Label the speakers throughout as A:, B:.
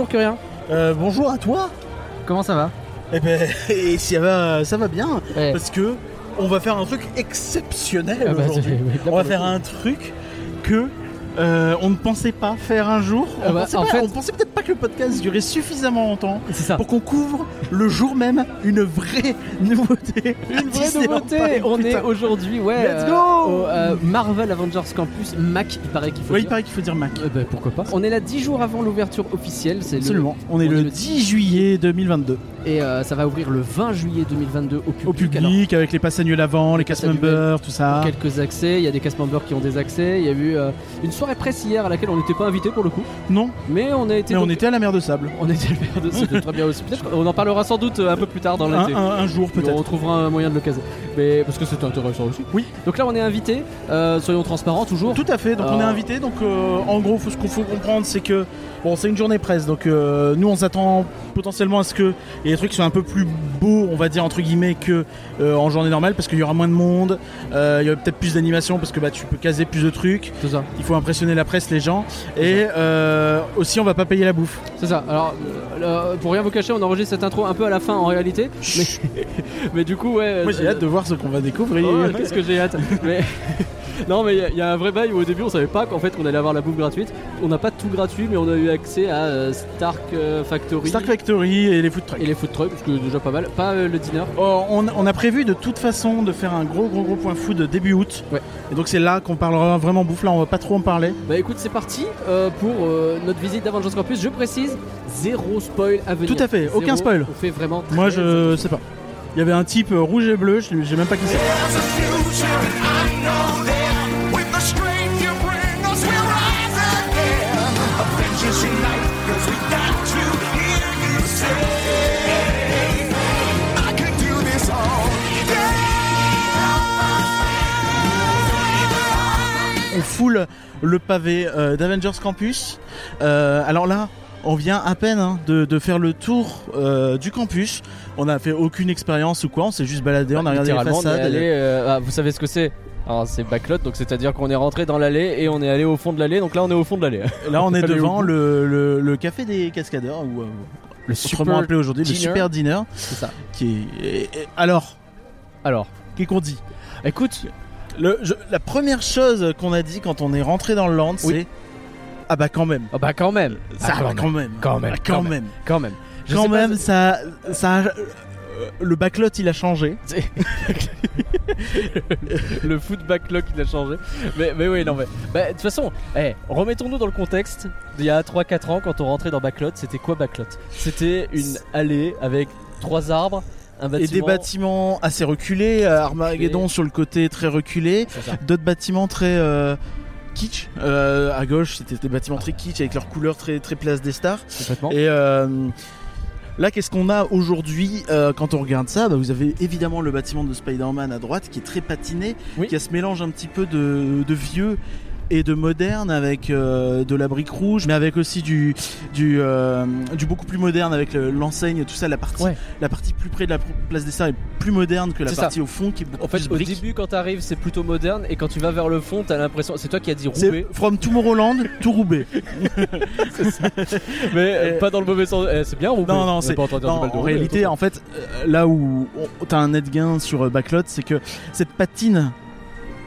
A: bonjour Curien.
B: Euh, bonjour à toi.
A: Comment ça va?
B: Eh ben, et ça va, ça va bien
A: Ouais.
B: parce que on va faire un truc exceptionnel
A: Ah bah,
B: aujourd'hui. on va faire un truc que euh, on ne pensait pas faire un jour. On
A: Ah bah,
B: pensait,
A: en
B: pas-
A: fait-
B: on pensait peut-être pas que le podcast durait suffisamment longtemps
A: ça.
B: pour qu'on couvre le jour même une vraie nouveauté.
A: Une vraie
B: Disneyland
A: nouveauté
B: Paris,
A: On est aujourd'hui, ouais,
B: Let's
A: euh,
B: go
A: au euh, Marvel Avengers Campus Mac, il paraît qu'il faut
B: Oui, il
A: dire.
B: paraît qu'il faut dire Mac.
A: Euh, bah, pourquoi pas On est là 10 jours avant l'ouverture officielle, c'est le-
B: Absolument. On est le 10 juillet 2022.
A: et euh, ça va ouvrir le 20 juillet 2022 au public.
B: Au public, avec les passes annuelles avant, les cast members, tout ça.
A: Quelques accès, il y a des cast members qui ont des accès. Il y a eu une soirée presse hier à laquelle on n'était pas invité pour le coup,
B: Non,
A: mais on a été.
B: mais on
A: donc-
B: était à la mer de sable.
A: on était le maire de c'était très bien aussi. Qu'on en parlera sans doute un peu plus tard dans l'été.
B: un- un jour
A: On
B: peut-être.
A: trouvera un moyen de le caser. Mais parce que c'est intéressant aussi.
B: Oui.
A: Donc là on est invité, euh, soyons transparents toujours.
B: Tout à fait, donc on est
A: Euh,
B: invité. Donc euh, en gros, faut- ce qu'il faut comprendre, c'est que bon, c'est une journée presse, donc euh, nous on s'attend potentiellement à ce que les trucs soient un peu plus beaux, on va dire entre guillemets, que euh, en journée normale, parce qu'il y aura moins de monde, euh, il y aura peut-être plus d'animation parce que bah tu peux caser plus de trucs.
A: C'est ça.
B: Il faut impressionner la presse, les gens, et aussi on va pas payer la bouffe.
A: C'est ça. Alors pour rien vous cacher, on enregistre cette intro un peu à la fin en réalité. Mais, mais du coup ouais.
B: Moi j'ai hâte de voir ce qu'on va découvrir.
A: Oh, Qu'est-ce que j'ai hâte Mais non mais il y a- il y, a un vrai bail où au début on savait pas qu'en fait qu'on allait avoir la bouffe gratuite. On n'a pas tout gratuit mais on a eu accès à euh, Stark euh, Factory
B: Stark Factory et les food trucks.
A: et les food trucks, ce qui est déjà pas mal. Pas euh, le dinner.
B: Oh, on, on a prévu de toute façon de faire un gros gros gros point food début août.
A: Ouais.
B: Et donc c'est là qu'on parlera vraiment bouffe. Là on va pas trop en parler.
A: Bah écoute c'est parti euh, pour euh, notre visite d'Avengers Campus. Je précise zéro spoil à venir.
B: Tout à fait,
A: Zéro.
B: aucun spoil.
A: On fait vraiment.
B: Moi je sais pas. Il y avait un type rouge et bleu, je- j'ai même pas qui c'est. Foule le pavé euh, d'Avengers Campus. Euh, alors là, on vient à peine hein, de, de faire le tour euh, du campus. On n'a fait aucune expérience ou quoi, on s'est juste baladé, on a regardé les façades.
A: allé, euh, ah, vous savez ce que c'est? Alors c'est backlot, donc c'est-à-dire qu'on est rentré dans l'allée et on est allé au fond de l'allée, donc là on est au fond de l'allée.
B: Là on est devant le, le- le café des cascadeurs, ou euh,
A: Le
B: autrement appelé aujourd'hui le. Super Dinner.
A: C'est ça.
B: Qui est... alors,
A: Alors,
B: qu'est-ce qu'on dit?
A: Écoute,
B: Le- je- La première chose qu'on a dit quand on est rentré dans le land, c'est. Ah bah quand même.
A: ah bah quand même,
B: Ça
A: Ah,
B: quand même.
A: quand même,
B: Ah,
A: quand même.
B: même.
A: quand même. Je
B: Quand
A: sais pas-
B: même, ça, ça, a- euh, le backlot il a changé.
A: le foot backlog il a changé. Mais, mais oui, non, mais. Bah, de toute façon, eh, remettons-nous dans le contexte. Il y a 3-4 ans, quand on rentrait dans Backlot, c'était quoi Backlot? C'était une allée avec trois arbres, bâtiment.
B: Et des bâtiments assez reculés, Armageddon sur le côté très reculé, d'autres bâtiments très euh, kitsch. Euh, à gauche, c'était des bâtiments très kitsch avec leurs couleurs très très place des stars. Et euh, là, qu'est-ce qu'on a aujourd'hui euh, quand on regarde ça? Bah, Vous avez évidemment le bâtiment de Spider-Man à droite qui est très patiné,
A: Oui.
B: qui a ce mélange un petit peu de, de vieux et de moderne avec euh, de la brique rouge mais avec aussi du du, euh, du beaucoup plus moderne avec le- l'enseigne tout ça la partie
A: Ouais.
B: la partie plus près de la place des stars est plus moderne que la
A: ça.
B: partie au fond qui est beaucoup
A: En fait,
B: plus
A: au
B: brique
A: début, quand t'arrives, c'est plutôt moderne, et quand tu vas vers le fond, t'as l'impression. C'est toi qui as dit Roubaix,
B: from Tomorrowland to Roubaix
A: mais euh, pas dans le mauvais sens. C'est bien Roubaix.
B: Non, non,
A: On est
B: c'est-
A: pas en
B: Non,
A: mal de
B: en réalité, en fait, là où t'as un net gain sur Backlot, c'est que cette patine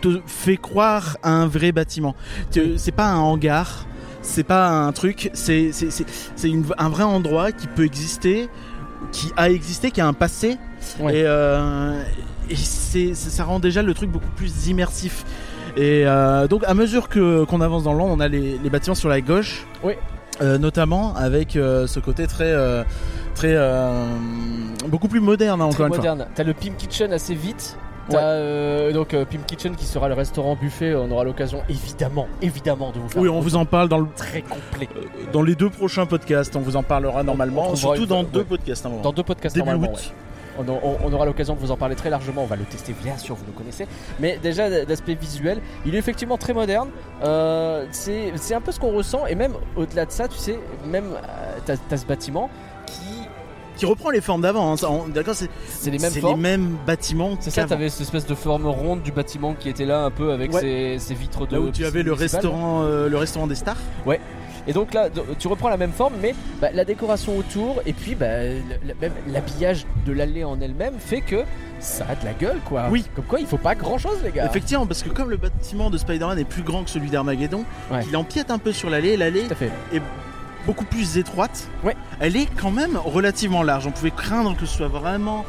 B: te fait croire à un vrai bâtiment. C'est pas un hangar, c'est pas un truc, c'est un vrai endroit qui peut exister, qui a existé, qui a un passé,
A: Ouais.
B: et, euh, et c'est c'est- ça rend déjà le truc beaucoup plus immersif. Et euh, donc, à mesure que qu'on avance dans le on a les, les bâtiments sur la gauche.
A: Oui.
B: Euh, notamment avec euh, ce côté très très beaucoup plus moderne hein,
A: Très
B: encore une fois.
A: moderne. T'as le Pim Kitchen assez vite.
B: Ouais.
A: T'as euh, donc euh, Pim Kitchen qui sera le restaurant buffet. On aura l'occasion évidemment, évidemment de vous faire
B: Oui, on vous en parle dans le
A: très complet
B: dans les deux prochains podcasts. On vous en parlera normalement,
A: on
B: surtout
A: une
B: dans deux podcasts.
A: dans deux podcasts
B: début
A: normalement.
B: août.
A: ouais. On, on- on aura l'occasion de vous en parler très largement. On va le tester bien sûr, vous le connaissez. Mais déjà d'aspect visuel, il est effectivement très moderne. Euh, c'est un peu ce qu'on ressent et même au-delà de ça, tu sais, même euh, t'as t'as ce bâtiment qui
B: Qui reprend les formes d'avant. hein, D'accord, c'est
A: c'est les mêmes
B: c'est
A: formes.
B: mêmes bâtiments.
A: C'est ça, t'avais cette espèce de forme ronde du bâtiment qui était là un peu avec
B: Ouais.
A: ses, ses vitres de.
B: Là où tu avais le restaurant, euh, le restaurant des stars.
A: Et donc là, tu reprends la même forme, mais bah, la décoration autour et puis bah, le- même l'habillage de l'allée en elle-même fait que ça a de la gueule, quoi.
B: Oui.
A: Comme quoi, il faut pas grand-chose, les gars.
B: Effectivement, parce que comme le bâtiment de Spider-Man est plus grand que celui d'Armageddon,
A: Ouais.
B: il empiète un peu sur l'allée. L'allée
A: Tout à fait.
B: Beaucoup plus étroite.
A: Ouais.
B: Elle est quand même relativement large. On pouvait craindre que ce soit vraiment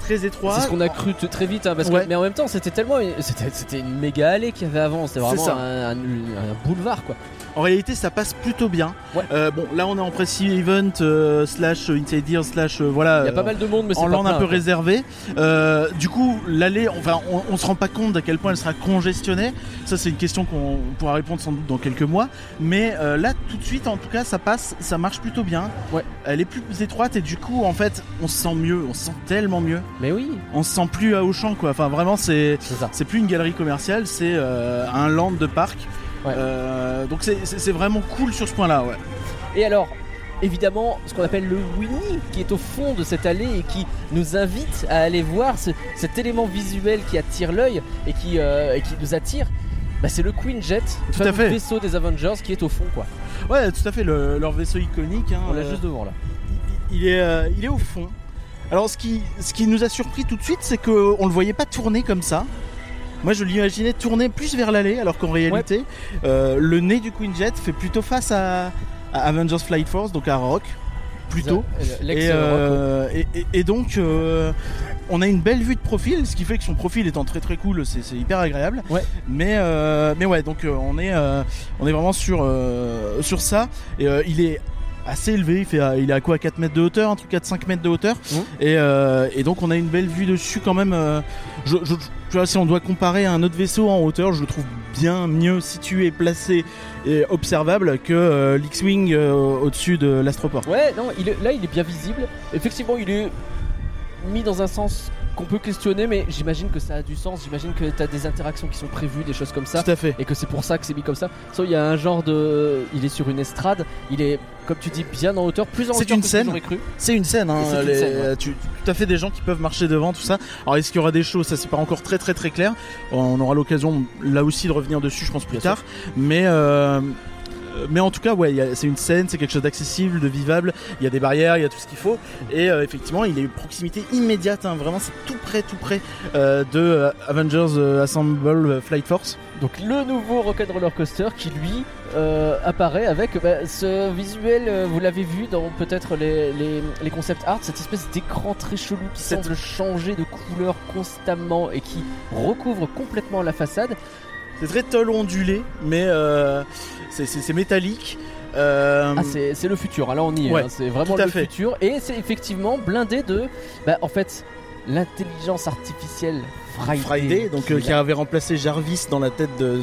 B: très étroit.
A: C'est ce qu'on a cru très vite, hein, parce que, mais en même temps, c'était tellement, c'était, une méga allée qu'il y avait avant. C'était
B: C'est
A: vraiment
B: ça.
A: un, un- un boulevard, quoi.
B: En réalité, ça passe plutôt bien.
A: Ouais.
B: Euh, bon, là, on est en press event euh, slash inside ear slash euh, voilà.
A: Il y a pas
B: euh,
A: mal de monde, mais c'est
B: en land un peu réservé. Euh, du coup, l'allée, enfin, on, on se rend pas compte à quel point elle sera congestionnée. Ça, c'est une question qu'on pourra répondre sans doute dans quelques mois. Mais euh, là, tout de suite, en tout cas, ça passe, ça marche plutôt bien.
A: Ouais.
B: Elle est plus étroite et du coup, en fait, on se sent mieux, on se sent tellement mieux.
A: Mais oui,
B: On se sent plus à Auchan, quoi. Enfin, vraiment, c'est
A: c'est ça.
B: c'est plus une galerie commerciale, c'est euh, un land de parc.
A: Ouais.
B: Euh, donc c'est- vraiment cool sur ce point-là, ouais.
A: Et alors, évidemment, ce qu'on appelle le Winnie, qui est au fond de cette allée et qui nous invite à aller voir ce- cet élément visuel qui attire l'œil et qui, euh, et qui nous attire. Bah, c'est le Queen Jet, le vaisseau des Avengers qui est au fond quoi.
B: Ouais, tout à fait, le- leur vaisseau iconique. hein,
A: On l'a
B: euh,
A: juste devant là.
B: il est, euh, il est au fond. Alors ce qui, ce qui nous a surpris tout de suite, c'est qu'on le voyait pas tourner comme ça. Moi je l'imaginais tourner plus vers l'allée, alors qu'en réalité, euh, le nez du Queen Jet fait plutôt face à, à Avengers Flight Force, donc à Rock, plutôt. Et, euh, et, et- et donc, euh, on a une belle vue de profil, ce qui fait que son profil étant très très cool, c'est hyper agréable.
A: Ouais.
B: Mais, mais ouais, donc on, est, on est vraiment sur, sur ça. Et il est assez élevé, il, fait, euh, il est à quoi 4 mètres de hauteur, un truc à 5 mètres de hauteur. Et, euh, et donc on a une belle vue dessus quand même. euh, je, je- tu vois, si on doit comparer à un autre vaisseau en hauteur, je le trouve bien mieux situé, placé et observable que euh, l'X-Wing euh, au-dessus de l'Astroport.
A: Ouais, non, il est- là il est bien visible. Effectivement, il est mis dans un sens qu'on peut questionner, mais j'imagine que ça a du sens. J'imagine que t'as des interactions qui sont prévues, des choses comme ça.
B: Tout à fait.
A: et que c'est pour ça que c'est mis comme ça. So, il y a un genre de. Il est sur une estrade, il est, comme tu dis, bien en hauteur, plus en hauteur
B: une
A: que
B: scène.
A: j'aurais cru.
B: C'est une scène, hein,
A: c'est une
B: les-
A: scène, ouais.
B: tu, tout à fait des gens qui peuvent marcher devant, tout ça. Alors est-ce qu'il y aura des choses? Ça c'est pas encore très très très clair. On aura l'occasion là aussi de revenir dessus, je pense plus
A: Bien
B: tard. Mais euh, mais en tout cas, ouais, y a- c'est une scène, c'est quelque chose d'accessible, de vivable. Il y a des barrières, il y a tout ce qu'il faut. Et euh, effectivement, il est proximité immédiate. hein, vraiment, c'est tout près, tout près euh, de euh, Avengers euh, Assemble euh, Flight Force.
A: Donc le nouveau Rock'n'Roller Coaster qui lui euh, apparaît avec bah, ce visuel, euh, vous l'avez vu dans peut-être les, les, les concept art, cette espèce d'écran très chelou qui
B: Cette-
A: semble changer de couleur constamment et qui recouvre complètement la façade.
B: C'est très tôle ondulé, mais euh, c'est- métallique. Euh,
A: Ah, c'est le futur, hein, là on y est,
B: Ouais,
A: hein, c'est vraiment le
B: fait.
A: futur. Et c'est effectivement blindé de. Bah, en fait, l'intelligence artificielle Friday.
B: Friday, donc euh,
A: qui
B: avait remplacé Jarvis dans la tête de,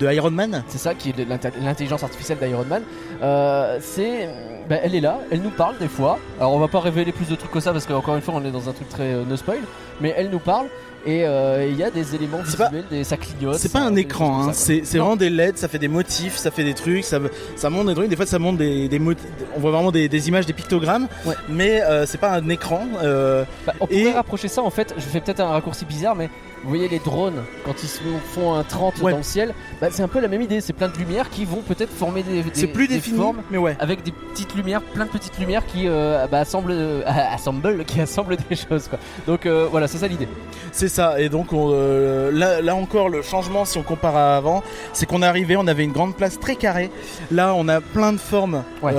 B: de Iron Man.
A: C'est ça qui est l'intelligence artificielle d'Iron Man. Euh, c'est, bah, elle est là, elle nous parle des fois. Alors on va pas révéler plus de trucs que ça parce qu'encore une fois on est dans un truc très no spoil. Mais elle nous parle et euh, il y a des éléments
B: C'est pas-
A: visuels, des, ça clignote.
B: C'est pas un écran, hein, c'est vraiment des LED, ça fait des motifs, ça fait des trucs, ça, ça monte des trucs, des fois ça monte des, des on voit vraiment des, des images, des pictogrammes,
A: Ouais.
B: mais euh, c'est pas un écran. euh,
A: Bah, on
B: Et-
A: pourrait rapprocher ça en fait, je fais peut-être un raccourci bizarre, mais vous voyez les drones quand ils se font un 30
B: Ouais.
A: dans le ciel, bah, c'est un peu la même idée, c'est plein de lumières qui vont peut-être former des, des-
B: c'est plus
A: des
B: défini,
A: formes
B: mais ouais.
A: avec des petites lumières, plein de petites lumières qui euh, bah, assemblent, euh, assemblent, qui assemblent des choses quoi. Donc euh, voilà, c'est ça l'idée.
B: C'est ça, et donc on, euh, là, là encore le changement si on compare à avant, c'est qu'on est arrivé, on avait une grande place très carrée, là on a plein de formes
A: Ouais.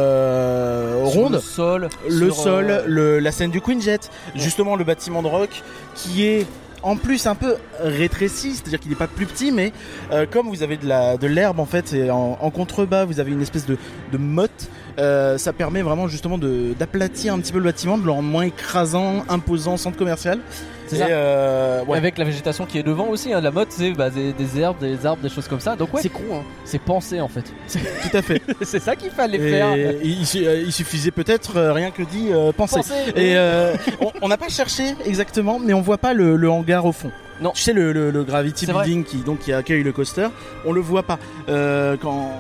B: rondes.
A: le sol,
B: le
A: sur,
B: sol, le- la scène du Queen Jet, justement le bâtiment de rock qui est en plus un peu rétréci, c'est-à-dire qu'il n'est pas plus petit, mais euh, comme vous avez de l'herbe en fait, et en, contrebas vous avez une espèce de, de motte, euh, ça permet vraiment justement d'aplatir un petit peu le bâtiment, de le rendre moins écrasant, imposant, centre commercial.
A: C'est ça.
B: euh, ouais.
A: Avec la végétation qui est devant aussi, hein, la mode c'est bah, des, des herbes, des arbres, des choses comme ça. Donc ouais, c'est con, hein. c'est pensé en fait.
B: tout à fait.
A: c'est ça qu'il fallait faire.
B: Il, euh, il suffisait peut-être euh, rien que dit euh, penser.
A: Penser.
B: Et on- n'a pas cherché exactement, mais on voit pas le, le hangar au fond.
A: Non.
B: Tu sais le, le- le Gravity
A: vrai.
B: Building qui donc qui accueille le coaster, on le voit pas. Euh, quand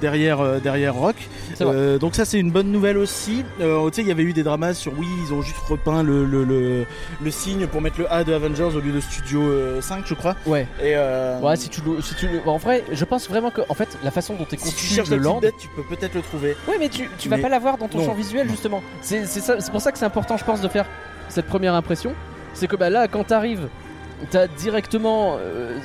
B: derrière euh, derrière Rock. Euh, donc ça c'est une bonne nouvelle aussi. Tu sais, il y avait eu des dramas sur oui, ils ont juste repeint le, le, le, le signe pour mettre le A de Avengers au lieu de Studio euh, 5, je crois.
A: Ouais.
B: Et euh,
A: Ouais, si tu le, si tu le- en vrai, je pense vraiment que, en fait, la façon dont est
B: si tu
A: le
B: la
A: land.
B: bête, tu peux peut-être le trouver.
A: Ouais, mais tu, tu vas pas l'avoir dans ton
B: non.
A: champ visuel justement. C'est pour ça que c'est important, je pense, de faire cette première impression. C'est que bah, là, quand t'arrives, t'as directement euh,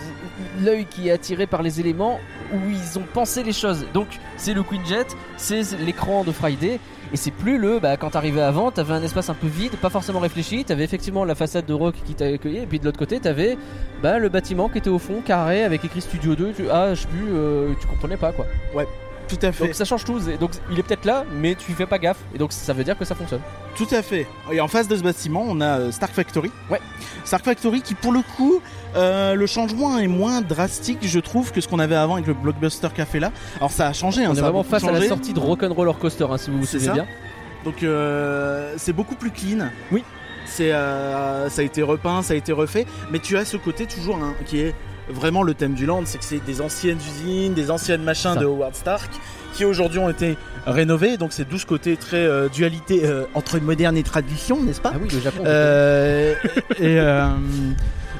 A: l'œil qui est attiré par les éléments où ils ont pensé les choses. Donc, c'est le Quinjet, c'est l'écran de Friday. Et c'est plus le, bah, quand t'arrivais avant, t'avais un espace un peu vide, pas forcément réfléchi, t'avais effectivement la façade de rock qui t'accueillait, et puis de l'autre côté, t'avais bah, le bâtiment qui était au fond, carré, avec écrit Studio 2, tu, ah, je sais euh, tu comprenais pas quoi.
B: Tout à fait.
A: Donc ça change tout. Et Donc il est peut-être là, mais tu fais pas gaffe. Et donc ça veut dire que ça fonctionne.
B: Tout à fait. Et en face de ce bâtiment, on a euh, Stark Factory.
A: Ouais.
B: Stark Factory qui, pour le coup, euh, le changement est moins drastique, je trouve, que ce qu'on avait avant avec le Blockbuster Café là. Alors ça a changé. hein,
A: On est
B: ça
A: vraiment face à la sortie de Rock'n'Roller Coaster, hein, si vous vous souvenez bien.
B: Donc euh, c'est beaucoup plus clean.
A: Oui.
B: C'est, euh, ça a été repeint, ça a été refait, mais tu as ce côté toujours hein, qui est vraiment le thème du land, c'est que c'est des anciennes usines, des anciennes machins
A: Ça.
B: de Howard Stark qui aujourd'hui ont été rénovés. Donc c'est d'où ce côté très euh, dualité euh, entre moderne et tradition, n'est-ce pas?
A: Ah oui, le Japon.
B: Euh, et, euh,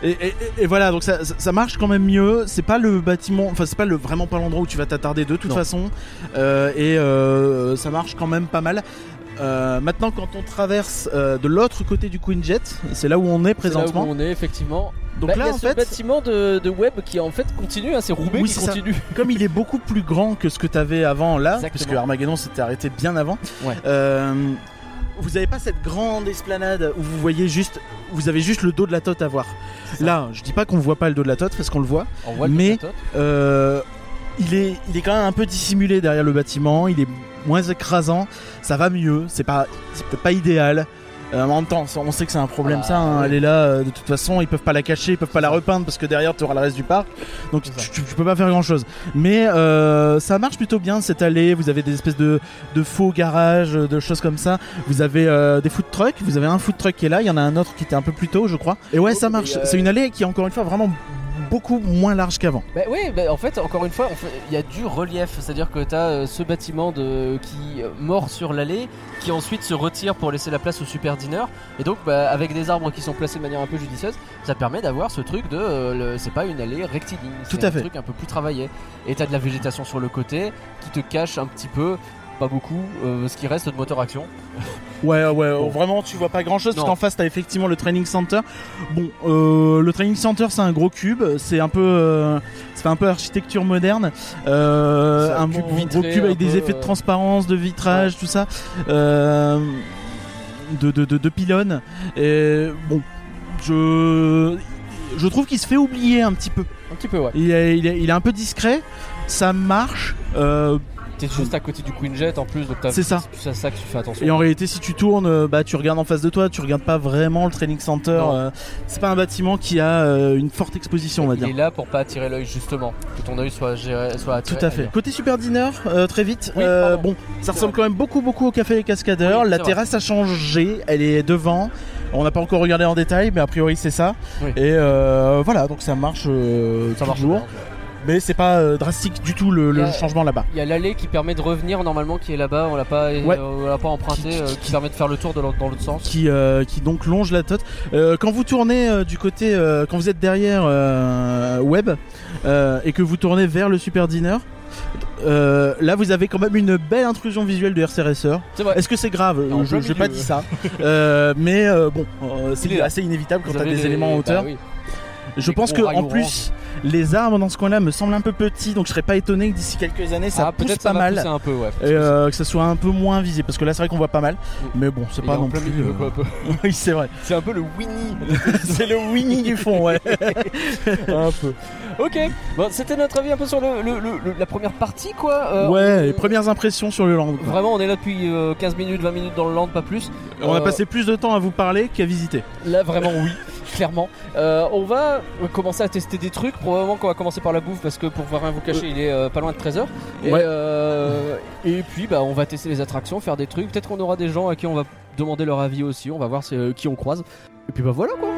B: et, et- et voilà, donc ça, ça- ça marche quand même mieux. C'est pas le bâtiment, enfin c'est pas le vraiment pas l'endroit où tu vas t'attarder de toute
A: Non.
B: façon. Euh, et euh, ça marche quand même pas mal. Euh, maintenant, quand on traverse euh, de l'autre côté du Quinjet, c'est là où on est
A: C'est là où
B: présentement.
A: on est effectivement.
B: Donc
A: Bah,
B: là,
A: y a
B: en
A: ce
B: fait,
A: bâtiment de, de web qui en fait continue. hein, c'est Roubaix
B: Oui,
A: qui
B: c'est ça.
A: continue.
B: comme il est beaucoup plus grand que ce que tu avais avant là,
A: Exactement.
B: puisque Armageddon s'était arrêté bien avant,
A: Ouais.
B: euh, vous avez pas cette grande esplanade où vous voyez juste, vous avez juste le dos de la tote à voir. Là, je dis pas qu'on voit pas le dos de la tote parce qu'on le voit.
A: On voit le
B: Mais-
A: Tote.
B: Euh, il est, il est quand même un peu dissimulé derrière le bâtiment. Il est moins écrasant. Ça va mieux. C'est pas, c'est peut-être pas idéal. Euh, en même temps, on sait que c'est un problème
A: Ah,
B: ça. hein. Elle est là. euh, de toute façon, ils peuvent pas la cacher, ils peuvent pas la repeindre parce que derrière tu auras le reste du parc. Donc tu, tu peux pas faire grand chose. Mais euh, ça marche plutôt bien cette allée. Vous avez des espèces de, de faux garages, de choses comme ça. Vous avez des food trucks. Vous avez un food truck qui est là. Il y en a un autre qui était un peu plus tôt, je crois. Et ouais, ça marche. C'est une allée qui est encore une fois vraiment beaucoup moins large qu'avant.
A: Bah oui, bah, en fait, encore une fois, il y a du relief, c'est-à-dire que tu as ce bâtiment de, qui euh, mord sur l'allée, qui ensuite se retire pour laisser la place au super diner, et donc bah, avec des arbres qui sont placés de manière un peu judicieuse, ça permet d'avoir ce truc de, euh, le- c'est pas une allée rectiligne,
B: Tout
A: c'est
B: à
A: un
B: fait.
A: truc un peu plus travaillé, et t'as de la végétation sur le côté qui te cache un petit peu, pas beaucoup, euh, ce qui reste de moteur action.
B: Ouais, ouais,
A: Bon.
B: vraiment, tu vois pas grand chose. Parce
A: Non.
B: qu'en face, t'as effectivement le training center. Bon, euh, le training center, c'est un gros cube. C'est un peu, euh, ça fait un peu architecture moderne. Euh,
A: un
B: un
A: cube
B: gros-
A: vitré,
B: gros cube
A: un
B: avec des effets de
A: euh,
B: transparence, de vitrage, tout ça. Euh, de, de, de, de pylônes. Et bon, je, je trouve qu'il se fait oublier un petit peu.
A: Un petit peu, ouais.
B: Il est, il est, il est un peu discret. Ça marche. Euh,
A: T'es juste à côté du Quinjet en plus, donc
B: C'est ça.
A: C'est ça que tu fais attention.
B: Et en réalité, si tu tournes, euh, bah, tu regardes en face de toi, tu regardes pas vraiment le training center. Euh, c'est pas un bâtiment qui a euh, une forte exposition, on va
A: il
B: dire.
A: est là pour pas attirer l'œil justement, que ton œil soit, géré, soit attiré.
B: Tout à fait.
A: ailleurs.
B: Côté super dîner, euh, très vite.
A: Oui,
B: euh, bon, ça ressemble quand même beaucoup, beaucoup au café des Cascadeurs.
A: Oui,
B: La
A: vrai.
B: terrasse a changé, elle est devant. On n'a pas encore regardé en détail, mais a priori c'est ça.
A: Oui.
B: Et voilà, donc ça marche,
A: Ça marche
B: toujours.
A: bien.
B: Mais c'est pas euh, drastique du tout le,
A: a-
B: changement là-bas.
A: Il y a l'allée qui permet de revenir normalement qui est là-bas, on l'a pas,
B: Ouais.
A: euh, on l'a pas emprunté,
B: Qui-
A: euh, qui permet de faire le tour de dans l'autre sens.
B: qui, qui donc longe la tote. Quand vous tournez du côté, quand vous êtes derrière Web et que vous tournez vers le Super Diner, euh, là vous avez quand même une belle intrusion visuelle de RC Racer.
A: C'est vrai.
B: Est-ce que c'est grave? Je j'ai pas dit ça, Euh, mais euh, bon, c'est assez inévitable quand t'as
A: avez
B: des
A: les-
B: éléments en
A: bah
B: hauteur.
A: oui.
B: Je pense que en plus les arbres dans ce coin-là me semblent un peu petits, donc je serais pas étonné que d'ici quelques années ça
A: ah,
B: pousse pas
A: ça
B: mal.
A: pousser un peu, ouais.
B: Et euh, que ça soit un peu moins visible parce que là c'est vrai qu'on voit pas mal mais bon c'est pas non plus
A: milieu,
B: euh,
A: quoi, un peu.
B: oui c'est vrai
A: C'est un peu le Winnie.
B: c'est le Winnie du fond ouais
A: un peu. Ok, bon, c'était notre avis un peu sur le, le- le- le- la première partie, quoi. Euh,
B: ouais,
A: on-
B: les premières impressions sur le land. quoi.
A: Vraiment, on est là depuis euh, 15 minutes, 20 minutes dans le land, pas plus.
B: On a
A: Euh,
B: passé plus de temps à vous parler qu'à visiter.
A: Là, vraiment, oui, clairement. Euh, on va commencer à tester des trucs. Probablement qu'on va commencer par la bouffe parce que pour voir rien vous cacher, il est euh, pas loin de 13h. Et,
B: Ouais.
A: euh, et puis, bah, on va tester les attractions, faire des trucs. Peut-être qu'on aura des gens à qui on va demander leur avis aussi. On va voir euh, qui on croise. Et puis, bah voilà quoi.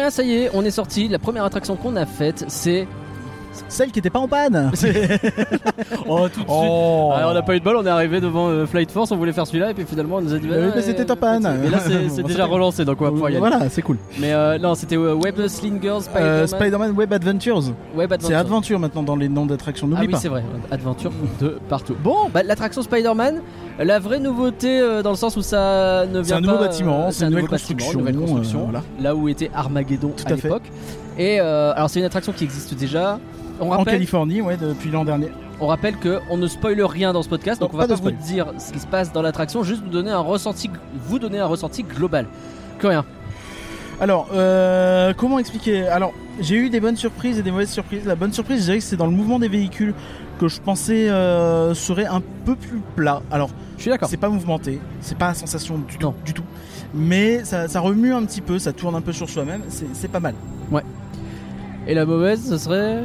A: Rien, ça y est, on est sorti. La première attraction qu'on a faite, c'est.
B: Celle qui était pas en panne.
A: Oh, tout de
B: Oh.
A: Ah, on n'a pas eu de bol, on est arrivé devant euh, Flight Force, on voulait faire celui-là, et puis finalement on nous a dit.
B: Euh,
A: bah,
B: mais c'était
A: euh,
B: en panne.
A: Mais là c'est déjà relancé, donc on va pouvoir y aller.
B: Voilà, c'est cool.
A: Mais euh, non, c'était euh, Web Slingers, Spider-Man.
B: Euh, Spider-Man Web Adventures.
A: Web
B: C'est
A: Adventure.
B: Maintenant dans les noms d'attractions.
A: Ah
B: N'oublie
A: oui,
B: pas.
A: c'est vrai, Adventure de partout. Bon, bah, l'attraction Spider-Man, la vraie nouveauté euh, dans le sens où ça ne vient
B: C'est un nouveau
A: pas,
B: bâtiment,
A: euh,
B: c'est une
A: un
B: nouvelle construction,
A: nouvelle construction,
B: euh, voilà.
A: là où était Armageddon
B: Tout
A: à, l'époque. Et alors c'est une attraction qui existe déjà. On
B: En Californie, ouais, depuis l'an dernier.
A: on rappelle que on ne spoile rien dans ce podcast, donc
B: Non,
A: on va
B: pas
A: pas vous dire ce qui se passe dans l'attraction, juste vous donner un ressenti, vous donner un ressenti global. Que rien.
B: Alors, euh, comment expliquer? Alors, j'ai eu des bonnes surprises et des mauvaises surprises. La bonne surprise, je dirais que c'est dans le mouvement des véhicules que je pensais euh, serait un peu plus plat. Alors,
A: Je suis d'accord.
B: c'est pas mouvementé, c'est pas la sensation du tout,
A: Non.
B: du tout. Mais ça, ça remue un petit peu, ça tourne un peu sur soi-même, c'est c'est pas mal.
A: Et la mauvaise, ce serait.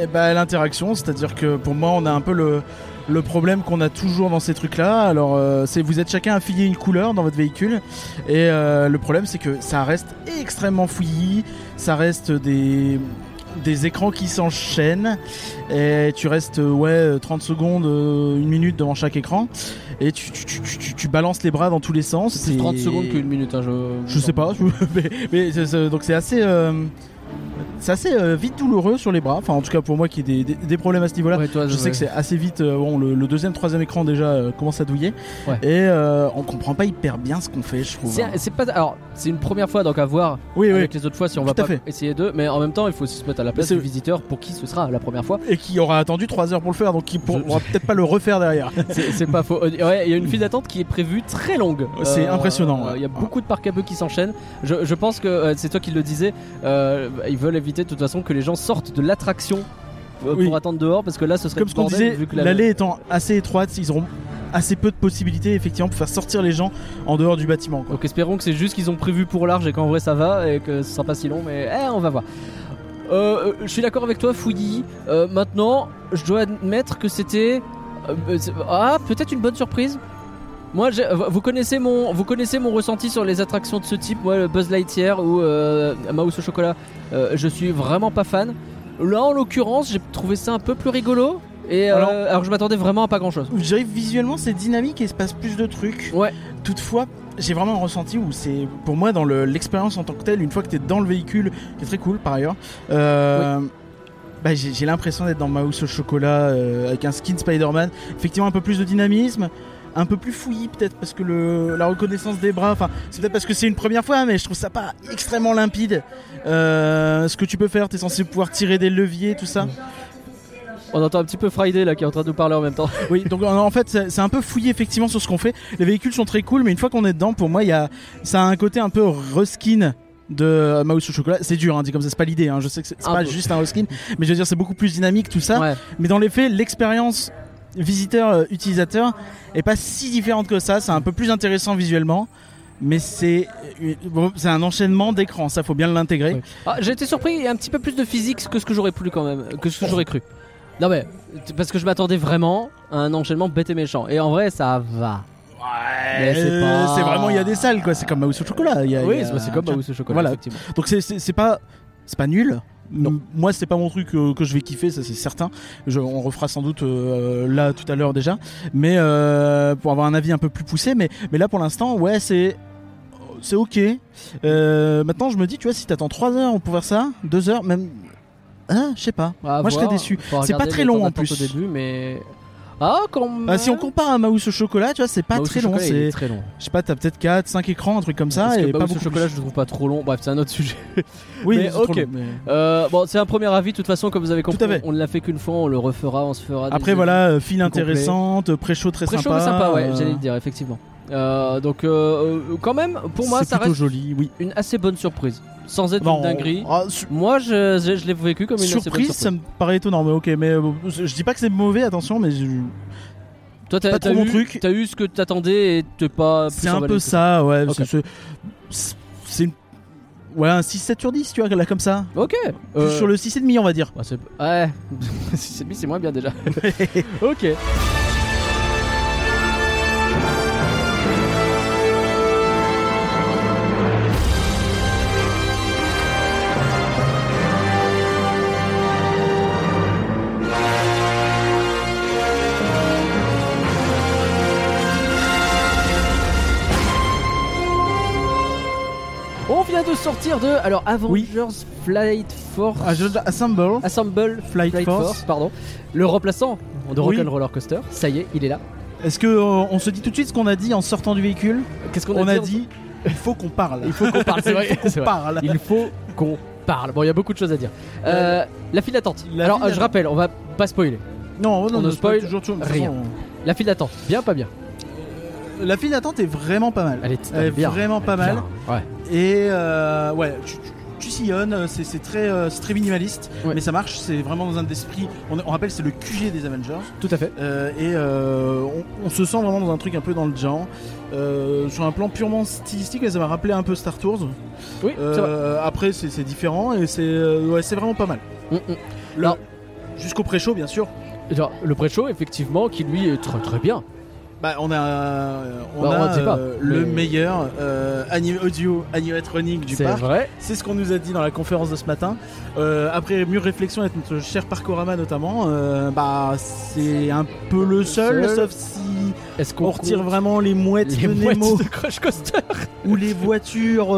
B: Et bah, l'interaction, c'est-à-dire que pour moi, on a un peu le, le problème qu'on a toujours dans ces trucs-là. Alors, euh, c'est vous êtes chacun affilié une couleur dans votre véhicule, et euh, le problème, c'est que ça reste extrêmement fouillis, ça reste des des écrans qui s'enchaînent et tu restes ouais 30 secondes euh, une minute devant chaque écran et tu, tu, tu, tu- tu balances les bras dans tous les sens
A: C'est plus 30 secondes qu'une minute. hein, je...
B: je sais pas, mais, mais donc c'est assez, euh, c'est assez euh, vite douloureux sur les bras. Enfin, en tout cas pour moi qui ai des, des- des problèmes à ce niveau-là.
A: Ouais, toi,
B: Je sais que c'est assez vite. euh, bon, le, le deuxième, troisième écran déjà euh, commence à douiller.
A: Ouais.
B: Et on comprend pas hyper bien ce qu'on fait, je trouve.
A: C'est c'est pas alors c'est une première fois donc à voir
B: Oui, oui.
A: avec les autres fois si on va
B: Tout
A: pas
B: fait.
A: essayer d'eux mais en même temps il faut aussi se mettre à la place du visiteur pour qui ce sera la première fois
B: Et qui aura attendu 3 heures pour le faire, donc qui pourra peut-être pas le refaire derrière.
A: c'est c'est pas faux il y a une file d'attente qui est prévue très longue
B: C'est impressionnant,
A: il y a beaucoup de parcs à bœufs qui s'enchaînent je, je pense que c'est toi qui le disais ils veulent éviter de toute façon que les gens sortent de l'attraction euh,
B: Oui.
A: pour attendre dehors parce que là ce serait
B: Comme ce qu'on disait,
A: vu que la-
B: l'allée étant assez étroite, ils auront assez peu de possibilités effectivement pour faire sortir les gens en dehors du bâtiment. Quoi.
A: Donc espérons que c'est juste qu'ils ont prévu pour large et qu'en vrai ça va et que ce sera pas si long, mais eh, on va voir. Euh, euh, je suis d'accord avec toi, Fouilly. Euh, maintenant, je dois admettre que c'était ah peut-être une bonne surprise. Moi, euh, vous connaissez mon, vous connaissez mon ressenti sur les attractions de ce type. Moi, le Buzz Lightyear ou euh, Mouse au chocolat, euh, je suis vraiment pas fan. Là, en l'occurrence, j'ai trouvé ça un peu plus rigolo. Et euh,
B: Alors-
A: que je m'attendais vraiment à pas grand chose.
B: Je que visuellement c'est dynamique et il se passe plus de trucs.
A: Ouais.
B: Toutefois, j'ai vraiment un ressenti où c'est pour moi dans le- l'expérience en tant que telle, une fois que tu es dans le véhicule, qui est très cool par ailleurs. euh, bah, j'ai j'ai l'impression d'être dans Mouse au chocolat euh, avec un skin Spider-Man. Effectivement, un peu plus de dynamisme. Un peu plus fouillis peut-être parce que le, la reconnaissance des bras, enfin c'est peut-être parce que c'est une première fois mais je trouve ça pas extrêmement limpide. Euh, ce que tu peux faire, tu es censé pouvoir tirer des leviers, tout ça.
A: On entend un petit peu Friday là qui est en train de nous parler en même temps.
B: Oui, donc en fait, c'est un peu fouillé effectivement sur ce qu'on fait. Les véhicules sont très cool, mais une fois qu'on est dedans, pour moi, y a, ça a un côté un peu reskin de Mouse au chocolat. C'est dur, hein, dit comme ça, c'est pas l'idée. Hein. Je sais que c'est pas
A: peu.
B: juste un reskin, mais je veux dire, c'est beaucoup plus dynamique tout ça.
A: Ouais.
B: Mais dans les faits, l'expérience visiteur-utilisateur est pas si différente que ça. C'est un peu plus intéressant visuellement. Mais c'est euh, bon, c'est un enchaînement d'écrans, ça faut bien l'intégrer.
A: Oui. Ah, j'ai été surpris, il y a un petit peu plus de physique que ce que j'aurais pu quand même, que ce que j'aurais cru. Non mais parce que je m'attendais vraiment à un enchaînement bête et méchant. Et en vrai, ça va. C'est
B: Euh,
A: pas-
B: c'est vraiment il y a des salles quoi. C'est comme Mouse au chocolat. y a-
A: Oui,
B: a-
A: c'est comme Mouse au chocolat.
B: Voilà. Donc c'est pas c'est pas nul.
A: Non.
B: Moi c'est pas mon truc euh, que je vais kiffer, ça c'est certain. Je- on refera sans doute euh, là tout à l'heure déjà, mais euh, pour avoir un avis un peu plus poussé. Mais mais là pour l'instant ouais c'est c'est ok. Euh, maintenant je me dis tu vois si t'attends 3 heures pour faire ça, 2 heures même. Hein, je sais pas. Moi, je serais déçu. C'est pas très long, en plus.
A: Au début, mais ah quand même.
B: Ah, si on compare à Mouse au chocolat, tu vois, c'est pas
A: Mouse au
B: très long.
A: chocolat, il est
B: C'est,
A: très long.
B: je sais pas, t'as peut-être 4, 5 écrans, un truc comme ça,
A: Parce que
B: et pas
A: Mouse au
B: beaucoup
A: chocolat, je le trouve pas trop long. Bref, c'est un autre sujet.
B: Oui,
A: mais
B: c'est trop
A: ok.
B: long, mais-
A: Euh, bon, c'est un premier avis. De toute façon, comme vous avez compris,
B: à fait.
A: on ne l'a fait qu'une fois. On le refera, on se fera. des
B: Après
A: avis.
B: voilà, euh, file intéressante, pré-show très
A: Très chaud,
B: sympa.
A: mais sympa, ouais,
B: euh,
A: j'allais le dire, effectivement. Euh, donc, euh, euh, quand même, pour moi, ça reste
B: joli, oui.
A: une assez bonne surprise. Sans être
B: Non,
A: une dinguerie.
B: ah, su-
A: Moi, je, je, je l'ai vécu comme une assez bonne
B: surprise,
A: surprise.
B: ça me paraît étonnant, mais ok, mais euh, je dis pas que c'est mauvais, attention, mais je-
A: Toi, t'as eu,
B: truc.
A: T'as eu ce que t'attendais et t'es pas. plus
B: c'est un peu ça, ouais.
A: Ok.
B: c'est- une. Ouais, un 6-7 sur 10, tu vois, là, comme ça.
A: Ok.
B: Plus
A: Euh,
B: sur le 6,5, on va dire.
A: bah, ouais. Si c'est c'est moins bien déjà. ok. Sortir de alors Avengers Flight Force
B: Ah, Assemble.
A: Assemble
B: Flight Force.
A: pardon. Le remplaçant de
B: Oui.
A: Rock'n'Roller Coaster. Ça y est, il est là.
B: Est-ce que euh, on se dit tout de suite ce qu'on a dit en sortant du véhicule
A: Qu'est-ce qu'on
B: On
A: a,
B: a
A: dit
B: dit il faut qu'on parle.
A: Il faut qu'on parle, c'est vrai.
B: Il faut qu'on parle.
A: Il faut qu'on parle. Bon, il y a beaucoup de choses à dire. Euh, la file d'attente.
B: la
A: Alors,
B: file
A: euh, je rappelle, on va pas spoiler.
B: Non, non,
A: On ne spoil
B: toujours toute
A: rien. La file d'attente, bien, pas bien.
B: La file d'attente est vraiment pas mal.
A: Elle est,
B: Elle est
A: bien.
B: vraiment pas mal.
A: Ouais.
B: Et euh, ouais, tu, tu- tu sillonnes, c'est très, euh, très minimaliste,
A: Ouais.
B: mais ça marche. C'est vraiment dans un esprit. On, on rappelle, c'est le QG des Avengers.
A: Tout à fait.
B: Euh, et euh, on, on se sent vraiment dans un truc un peu dans le genre. Sur un plan purement stylistique, ça m'a rappelé un peu Star Tours.
A: Oui, vrai.
B: Après, c'est différent et c'est ouais, c'est vraiment pas mal.
A: Mm, mm.
B: Jusqu'au pré-show, bien sûr.
A: Genre, le pré-show, effectivement, qui lui est très très bien.
B: Bah, on a, euh, on
A: Bah, on
B: a
A: pas,
B: euh, le meilleur euh, ani- audio animatronique du
A: C'est
B: parc.
A: vrai.
B: C'est ce qu'on nous a dit dans la conférence de ce matin. Euh, après mûre réflexion avec notre cher Parkorama notamment, bah c'est un peu le seul,
A: Seul.
B: sauf si
A: Est-ce qu'on
B: on retire vraiment les mouettes
A: les
B: de
A: mouettes
B: Nemo
A: de Crush Coaster
B: ou les voitures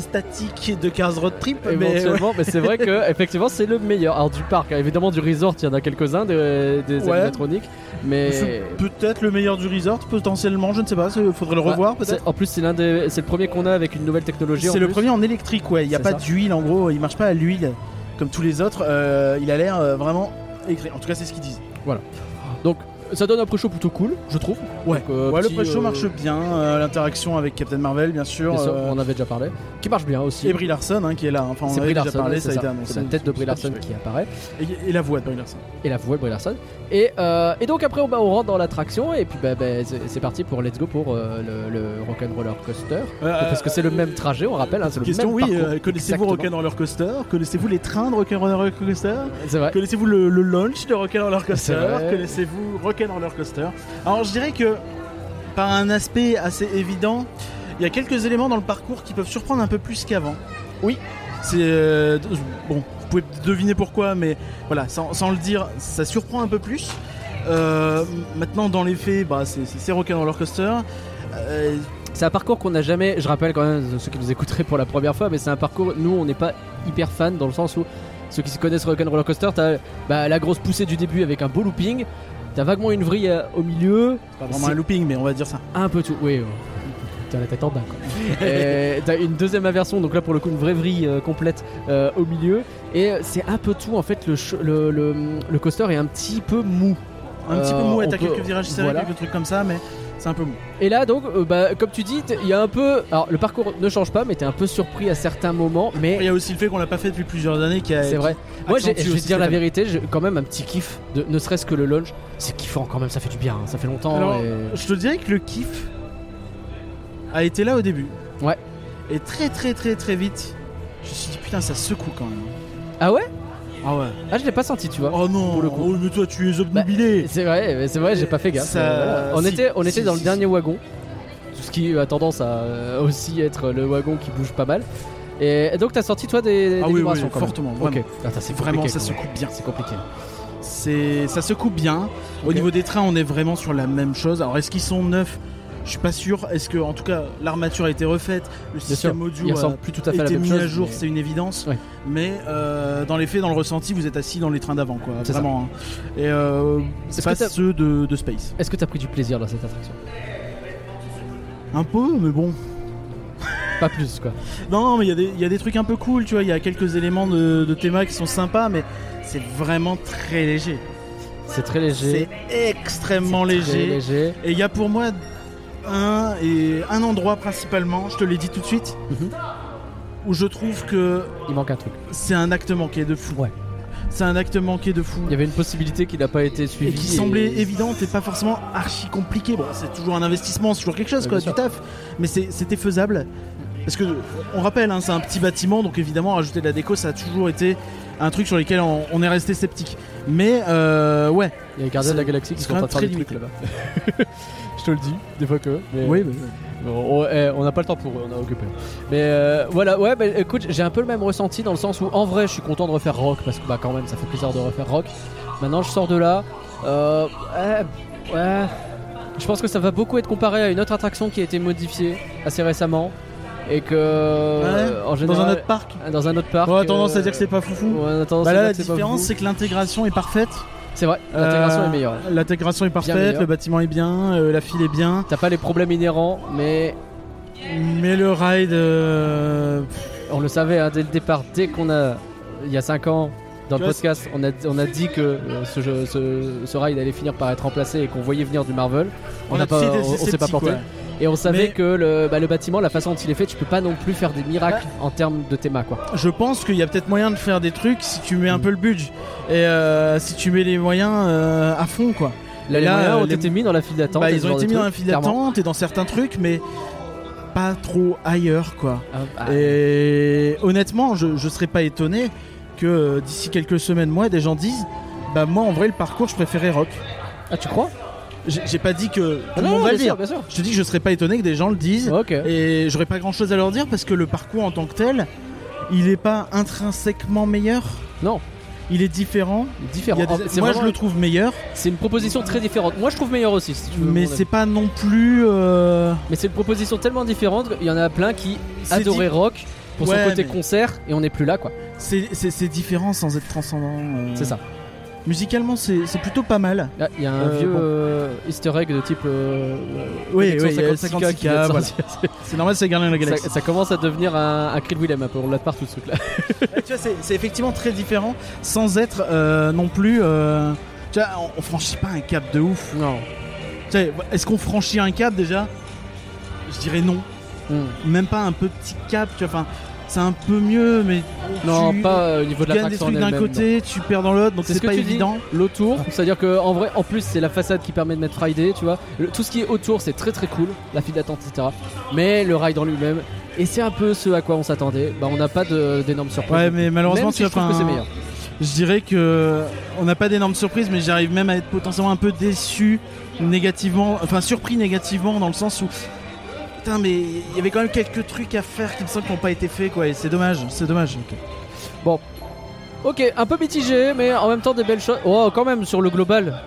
B: statiques de Cars Road Trip. Mais ouais.
A: éventuellement, mais c'est vrai que effectivement c'est le meilleur. Alors du parc, hein, évidemment du resort, il y en a quelques-uns des, des
B: Ouais.
A: animatroniques, mais
B: C'est peut-être le meilleur du resort, potentiellement, je ne sais pas, il faudrait le revoir
A: Ouais,
B: peut-être.
A: En plus, c'est l'un des, c'est le premier qu'on a avec une nouvelle technologie.
B: C'est le
A: plus.
B: premier en électrique, ouais. Il n'y a pas d'huile en gros, il marche pas à l'huile comme tous les autres. Euh, il a l'air euh, vraiment électrique. En tout cas, c'est ce qu'ils disent.
A: Donc ça donne un pré-show plutôt cool, je trouve.
B: Ouais,
A: Donc, euh,
B: ouais le pré-show
A: euh,
B: marche bien. euh, L'interaction avec Captain Marvel, bien sûr.
A: Bien sûr, on en avait déjà parlé. Qui marche bien aussi.
B: et Brie Larson hein, qui est là. Enfin, on
A: c'est
B: avait
A: Brie
B: déjà
A: Larson,
B: parlé, ça a été annoncé.
A: C'est la tête de Brie Larson
B: Et,
A: qui apparaît
B: et la voix de Brie Larson.
A: et la voix de Brie Larson. Et, et donc après, on, bah, on rentre dans l'attraction et puis bah, bah, c'est parti pour Let's Go pour le, le Rock'n'Roller Coaster. Parce que c'est le même trajet, on rappelle, hein, c'est le
B: Question,
A: même
B: oui, connaissez-vous. Rock'n'Roller Coaster? Connaissez-vous les trains de Rock'n'Roller Coaster?
A: C'est vrai.
B: Connaissez-vous le, launch de Rock'n'Roller Coaster?
A: C'est
B: Rock'n'Roller Coaster Alors je dirais que par un aspect assez évident, il y a quelques éléments dans le parcours qui peuvent surprendre un peu plus qu'avant.
A: Oui.
B: C'est euh, bon, vous pouvez deviner pourquoi, mais voilà, sans, sans le dire, ça surprend un peu plus. Euh, maintenant, dans les faits, bah, c'est- c'est c'est Rock'n'Roller Coaster. Euh,
A: C'est un parcours qu'on n'a jamais, je rappelle quand même ceux qui nous écouteraient pour la première fois, mais c'est un parcours, nous on n'est pas hyper fan dans le sens où ceux qui se connaissent Rock'n'Roller Coaster, t'as bah, la grosse poussée du début avec un beau looping, t'as vaguement une vrille euh, au milieu,
B: pas vraiment
A: C'est-
B: un looping, mais on va dire ça.
A: un peu tout, oui. euh, T'as la tête en bas quoi. Et t'as une deuxième inversion, donc là pour le coup une vraie vrille euh, complète euh, au milieu. Et euh, c'est un peu tout en fait, le, ch- le, le, le coaster est un petit peu mou.
B: Un petit peu
A: Euh,
B: mou,
A: on
B: t'as
A: peut-
B: quelques virages serrés,
A: voilà.
B: quelques trucs comme ça, mais c'est un peu mou.
A: Et là donc, euh, bah, comme tu dis, il y a un peu... Alors le parcours ne change pas, mais t'es un peu surpris à certains moments, mais...
B: Il y a aussi le fait qu'on l'a pas fait depuis plusieurs années qui a.
A: C'est vrai. Moi, je vais te dire la vérité, j'ai quand même un petit kiff, de, ne serait-ce que le launch. C'est kiffant quand même, ça fait du bien, hein, ça fait longtemps.
B: Alors,
A: et-
B: je te dirais que le kiff a été là au début.
A: Ouais.
B: Et très très très très vite, je me suis dit putain ça secoue quand même.
A: Ah ouais?
B: Ah ouais.
A: Ah, je l'ai pas senti, tu vois.
B: Oh non,
A: pour le coup.
B: oh, mais toi tu es obnubilé.
A: C'est vrai, c'est vrai, j'ai pas fait gaffe.
B: Ça-
A: euh. On
B: si,
A: était, on
B: si,
A: était dans
B: si,
A: le dernier wagon, tout ce qui a tendance à euh, aussi être le wagon qui bouge pas mal. Et, donc t'as sorti toi des,
B: ah
A: des
B: oui, oui,
A: vibrations même.
B: fortement.
A: Ok.
B: Vraiment,
A: Attends, c'est
B: Vraiment, ça se coupe bien.
A: C'est compliqué.
B: C'est, ça se coupe bien. Au
A: Ok.
B: niveau des trains, on est vraiment sur la même chose. Alors est-ce qu'ils sont neufs? Je suis pas sûr. Est-ce que, en tout cas, l'armature a été refaite, le système audio a
A: plus tout à fait la
B: été
A: même
B: mis
A: chose.
B: à jour,
A: mais-
B: c'est une évidence.
A: Ouais.
B: Mais euh, dans les faits, dans le ressenti, vous êtes assis dans les trains d'avant, quoi. Vraiment. hein. Et euh, c'est
A: Est-ce
B: pas ceux de, de Space.
A: Est-ce que t'as pris du plaisir dans cette attraction?
B: Un peu, mais bon.
A: Pas plus quoi.
B: Non, mais il y, a des- il y a des trucs un peu cool, tu vois. Il y a quelques éléments de, de théma qui sont sympas, mais c'est vraiment très léger.
A: C'est très léger.
B: C'est extrêmement
A: Très
B: léger. Et il y a pour moi un, et un endroit principalement, je te l'ai dit tout de suite,
A: Mhm.
B: où je trouve que
A: Il manque un truc.
B: c'est un acte manqué de fou.
A: Ouais.
B: C'est un acte manqué de fou.
A: Il y avait une possibilité qui n'a pas été suivie.
B: Et qui semblait évidente et pas forcément archi compliqué. Bon, c'est toujours un investissement, c'est toujours quelque chose, quoi, du taf. Mais c'était faisable. Parce que, on rappelle, hein, c'est un petit bâtiment, donc évidemment, rajouter de la déco, ça a toujours été un truc sur lequel on, on est resté sceptique. Mais, euh, ouais.
A: Il y a les gardiens de la galaxie qui sont en train de faire des trucs là-bas. Je te le dis, des fois que. mais-
B: Oui,
A: On on- eh, on n'a pas le temps pour eux, on a occupé. Mais euh, voilà, ouais, bah, écoute, j'ai un peu le même ressenti dans le sens où en vrai, je suis content de refaire Rock parce que bah quand même, ça fait plaisir de refaire Rock. Maintenant, je sors de là. Euh, ouais, ouais. Je pense que ça va beaucoup être comparé à une autre attraction qui a été modifiée assez récemment. et que en
B: Dans un autre parc.
A: dans un autre parc.
B: On a tendance
A: euh,
B: à dire que c'est pas foufou.
A: ouais, on a tendance
B: Bah
A: à
B: là,
A: dire
B: la différence, c'est que l'intégration est parfaite.
A: C'est vrai, l'intégration
B: Euh,
A: est meilleure.
B: L'intégration est parfaite, le bâtiment est bien, euh, la file est bien,
A: T'as pas les problèmes inhérents, mais
B: mais le ride. euh,
A: on le savait hein, dès le départ, dès qu'on a, il y a 5 ans, dans le podcast, on a, on a dit que euh, ce, jeu, ce, ce ride allait finir par être remplacé et qu'on voyait venir du Marvel. On
B: a
A: n'a pas, on, on s'est pas planté. Et on savait
B: Mais-
A: que le, bah, le bâtiment, la façon dont il est fait, tu peux pas non plus faire des miracles en termes de théma, quoi.
B: Je pense qu'il y a peut-être moyen de faire des trucs si tu mets un
A: Mm.
B: peu le budget et euh, si tu mets les moyens euh, à fond quoi.
A: Là, les
B: Là,
A: moyens ont
B: les-
A: été mis dans la file d'attente.
B: Bah, ils ont été mis dans la file d'attente et dans certains trucs, mais pas trop ailleurs quoi.
A: Ah, ah,
B: Et honnêtement, je, je serais pas étonné que euh, d'ici quelques semaines, moi, des gens disent Bah, moi en vrai, le parcours, je préférais rock.
A: ah, tu crois?
B: J'ai pas dit que tout le
A: non,
B: monde va le dire.
A: sûr, bien sûr.
B: Je te dis que je serais pas étonné que des gens le disent.
A: Ok.
B: Et j'aurais pas grand chose à leur dire parce que le parcours en tant que tel, il est pas intrinsèquement meilleur.
A: Non.
B: Il est différent.
A: Différent.
B: Il des- Moi,
A: vraiment-
B: je le trouve meilleur,
A: C'est une proposition très différente. Moi, je trouve meilleur aussi, si tu veux.
B: mais c'est pas non plus. euh,
A: Mais c'est une proposition tellement différente qu'il y en a plein qui adoraient rock pour
B: Ouais,
A: son côté
B: mais-
A: concert et on n'est plus là quoi.
B: C'est différent sans être transcendant. euh.
A: C'est ça.
B: Musicalement, c'est c'est plutôt pas mal.
A: Là, il y a un
B: Euh,
A: vieux
B: bon.
A: euh, easter egg de type. euh,
B: Oui, oui, il y a le
A: 56K qui vient de
B: 56K, voilà.
A: sortir.
B: C'est normal, c'est Guardian of the
A: ça,
B: Galaxy.
A: ça commence à devenir un, un cri de Willem un peu. On l'a de partout ce truc là.
B: Ouais, tu vois, c'est effectivement très différent sans être euh, non plus. tu vois, on, on franchit pas un cap de ouf.
A: Non.
B: Tu sais, Est-ce qu'on franchit un cap déjà? Je dirais non. Même pas un petit cap, tu vois. Enfin, c'est un peu mieux, mais.
A: Non,
B: tu-
A: pas euh, au niveau
B: Tu
A: de
B: gagnes des trucs d'un côté, tu perds dans l'autre, donc
A: C'est
B: c'est
A: ce que
B: pas évident.
A: l'autour, c'est-à-dire que en vrai, en plus, c'est la façade qui permet de mettre Friday, tu vois. Le- tout ce qui est autour, c'est très très cool, la file d'attente, etc. Mais le ride en lui-même, et c'est un peu ce à quoi on s'attendait. Bah, on n'a pas d'énormes surprises.
B: Ouais, mais malheureusement,
A: Même
B: tu
A: si je trouve que
B: enfin,
A: c'est meilleur.
B: Je dirais que on n'a pas d'énormes surprises, mais j'arrive même à être potentiellement un peu déçu négativement, enfin surpris négativement dans le sens où putain, mais il y avait quand même quelques trucs à faire qui me semblent qui n'ont pas été faits, quoi. Et c'est dommage, c'est dommage.
A: Ok, un peu mitigé, mais en même temps des belles choses. Oh, quand même, sur le global,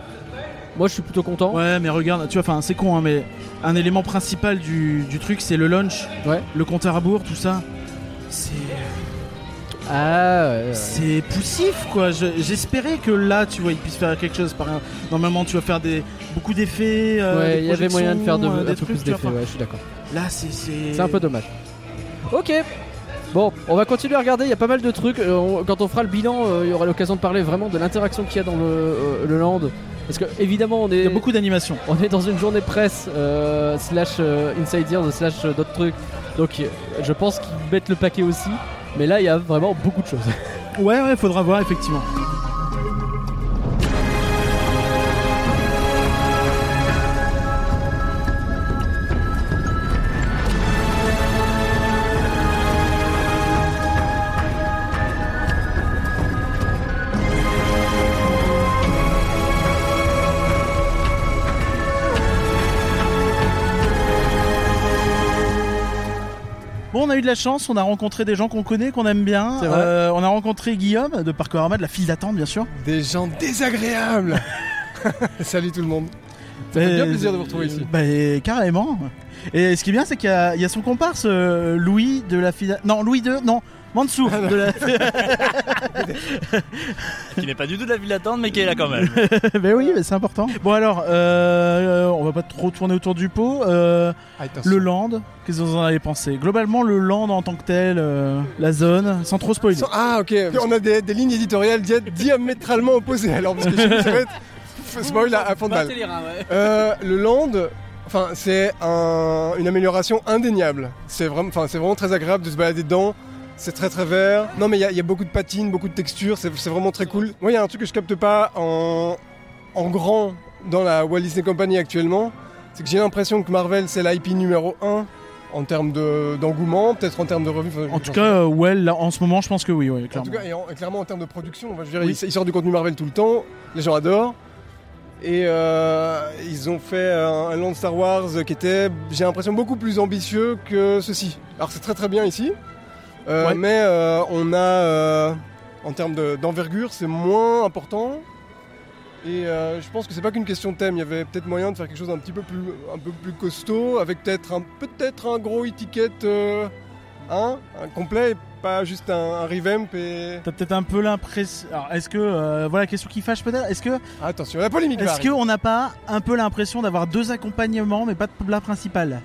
A: moi je suis plutôt content.
B: Ouais, mais regarde, tu vois, enfin c'est con, hein, mais un élément principal du, du truc, c'est le launch,
A: Ouais.
B: le compte à rebours, tout ça. C'est
A: Ah, ouais, ouais.
B: c'est poussif, quoi. Je- J'espérais que là, tu vois, ils puissent faire quelque chose. Par Normalement, tu vas faire des beaucoup d'effets. euh,
A: Ouais, il y avait moyen de faire de,
B: euh,
A: un peu plus d'effets, ouais, je suis d'accord.
B: Là, c'est c'est
A: un peu dommage. Ok. Bon, on va continuer à regarder, il y a pas mal de trucs. Euh, on- quand on fera le bilan, euh, il y aura l'occasion de parler vraiment de l'interaction qu'il y a dans le, euh, le land. Parce que évidemment, on est,
B: Il y a beaucoup d'animations.
A: on est dans une journée presse, euh, slash euh, Inside Ears, slash euh, d'autres trucs. Donc euh, je pense qu'ils mettent le paquet aussi. Mais là, il y a vraiment beaucoup de choses.
B: Ouais, ouais, faudra voir, effectivement. On a eu de la chance, on a rencontré des gens qu'on connaît, qu'on aime bien. Euh, on a rencontré Guillaume de Parcours Arma, de la file d'attente, bien sûr.
C: Des gens désagréables Salut tout le monde Ça fait bien plaisir de vous retrouver ici.
B: Bah, carrément. Et ce qui est bien, c'est qu'il y, a- il y a son comparse, euh, Louis de la file. Non, Louis II, non, De la.
D: qui n'est pas du tout de la ville d'attente, mais qui est là quand même.
B: ben oui, c'est important. Bon alors, euh, on va pas trop tourner autour du pot. Euh,
C: Attention.
B: le land, qu'est-ce que vous en avez pensé? Globalement, le land en tant que tel, euh, la zone, sans trop spoiler.
C: Sans- Ah ok, on a des, des lignes éditoriales dia- diamétralement opposées alors parce que nous, ça va être spoil à, à fond de balle. Euh, le land, enfin c'est un- une amélioration indéniable. C'est vraiment, enfin c'est vraiment très agréable de se balader dedans. C'est très très vert. Non mais il y, a- il y a beaucoup de patines, beaucoup de textures. C'est vraiment très cool. Moi il y a un truc que je capte pas en, en grand dans la Walt Disney Company actuellement, c'est que j'ai l'impression que Marvel c'est l'IP numéro 1 en termes de- d'engouement, peut-être en termes de revenus. enfin,
B: En tout cas, euh, là, en ce moment, je pense que oui, oui,
C: en
B: clairement.
C: tout cas, et, en- et clairement en termes de production, je dire,
B: Oui.
C: ils, ils sortent du contenu Marvel tout le temps, les gens adorent. Et euh, ils ont fait un, un land Star Wars qui était, j'ai l'impression, beaucoup plus ambitieux que ceci. Alors c'est très très bien ici,
B: Ouais.
C: mais euh, on a, euh, en termes de- d'envergure, c'est moins important. Et euh, je pense que c'est pas qu'une question de thème, il y avait peut-être moyen de faire quelque chose d'un petit peu plus, un peu plus costaud, avec peut-être un, peut-être un gros étiquette euh, un complet, et pas juste un, un revamp et.
B: T'as peut-être un peu l'impression. Alors, est-ce que. euh, voilà, question qui fâche peut-être. Est-ce que.
C: Attention, la polémique
B: Est-ce qu'on n'a pas un peu l'impression d'avoir deux accompagnements, mais pas de plat principal?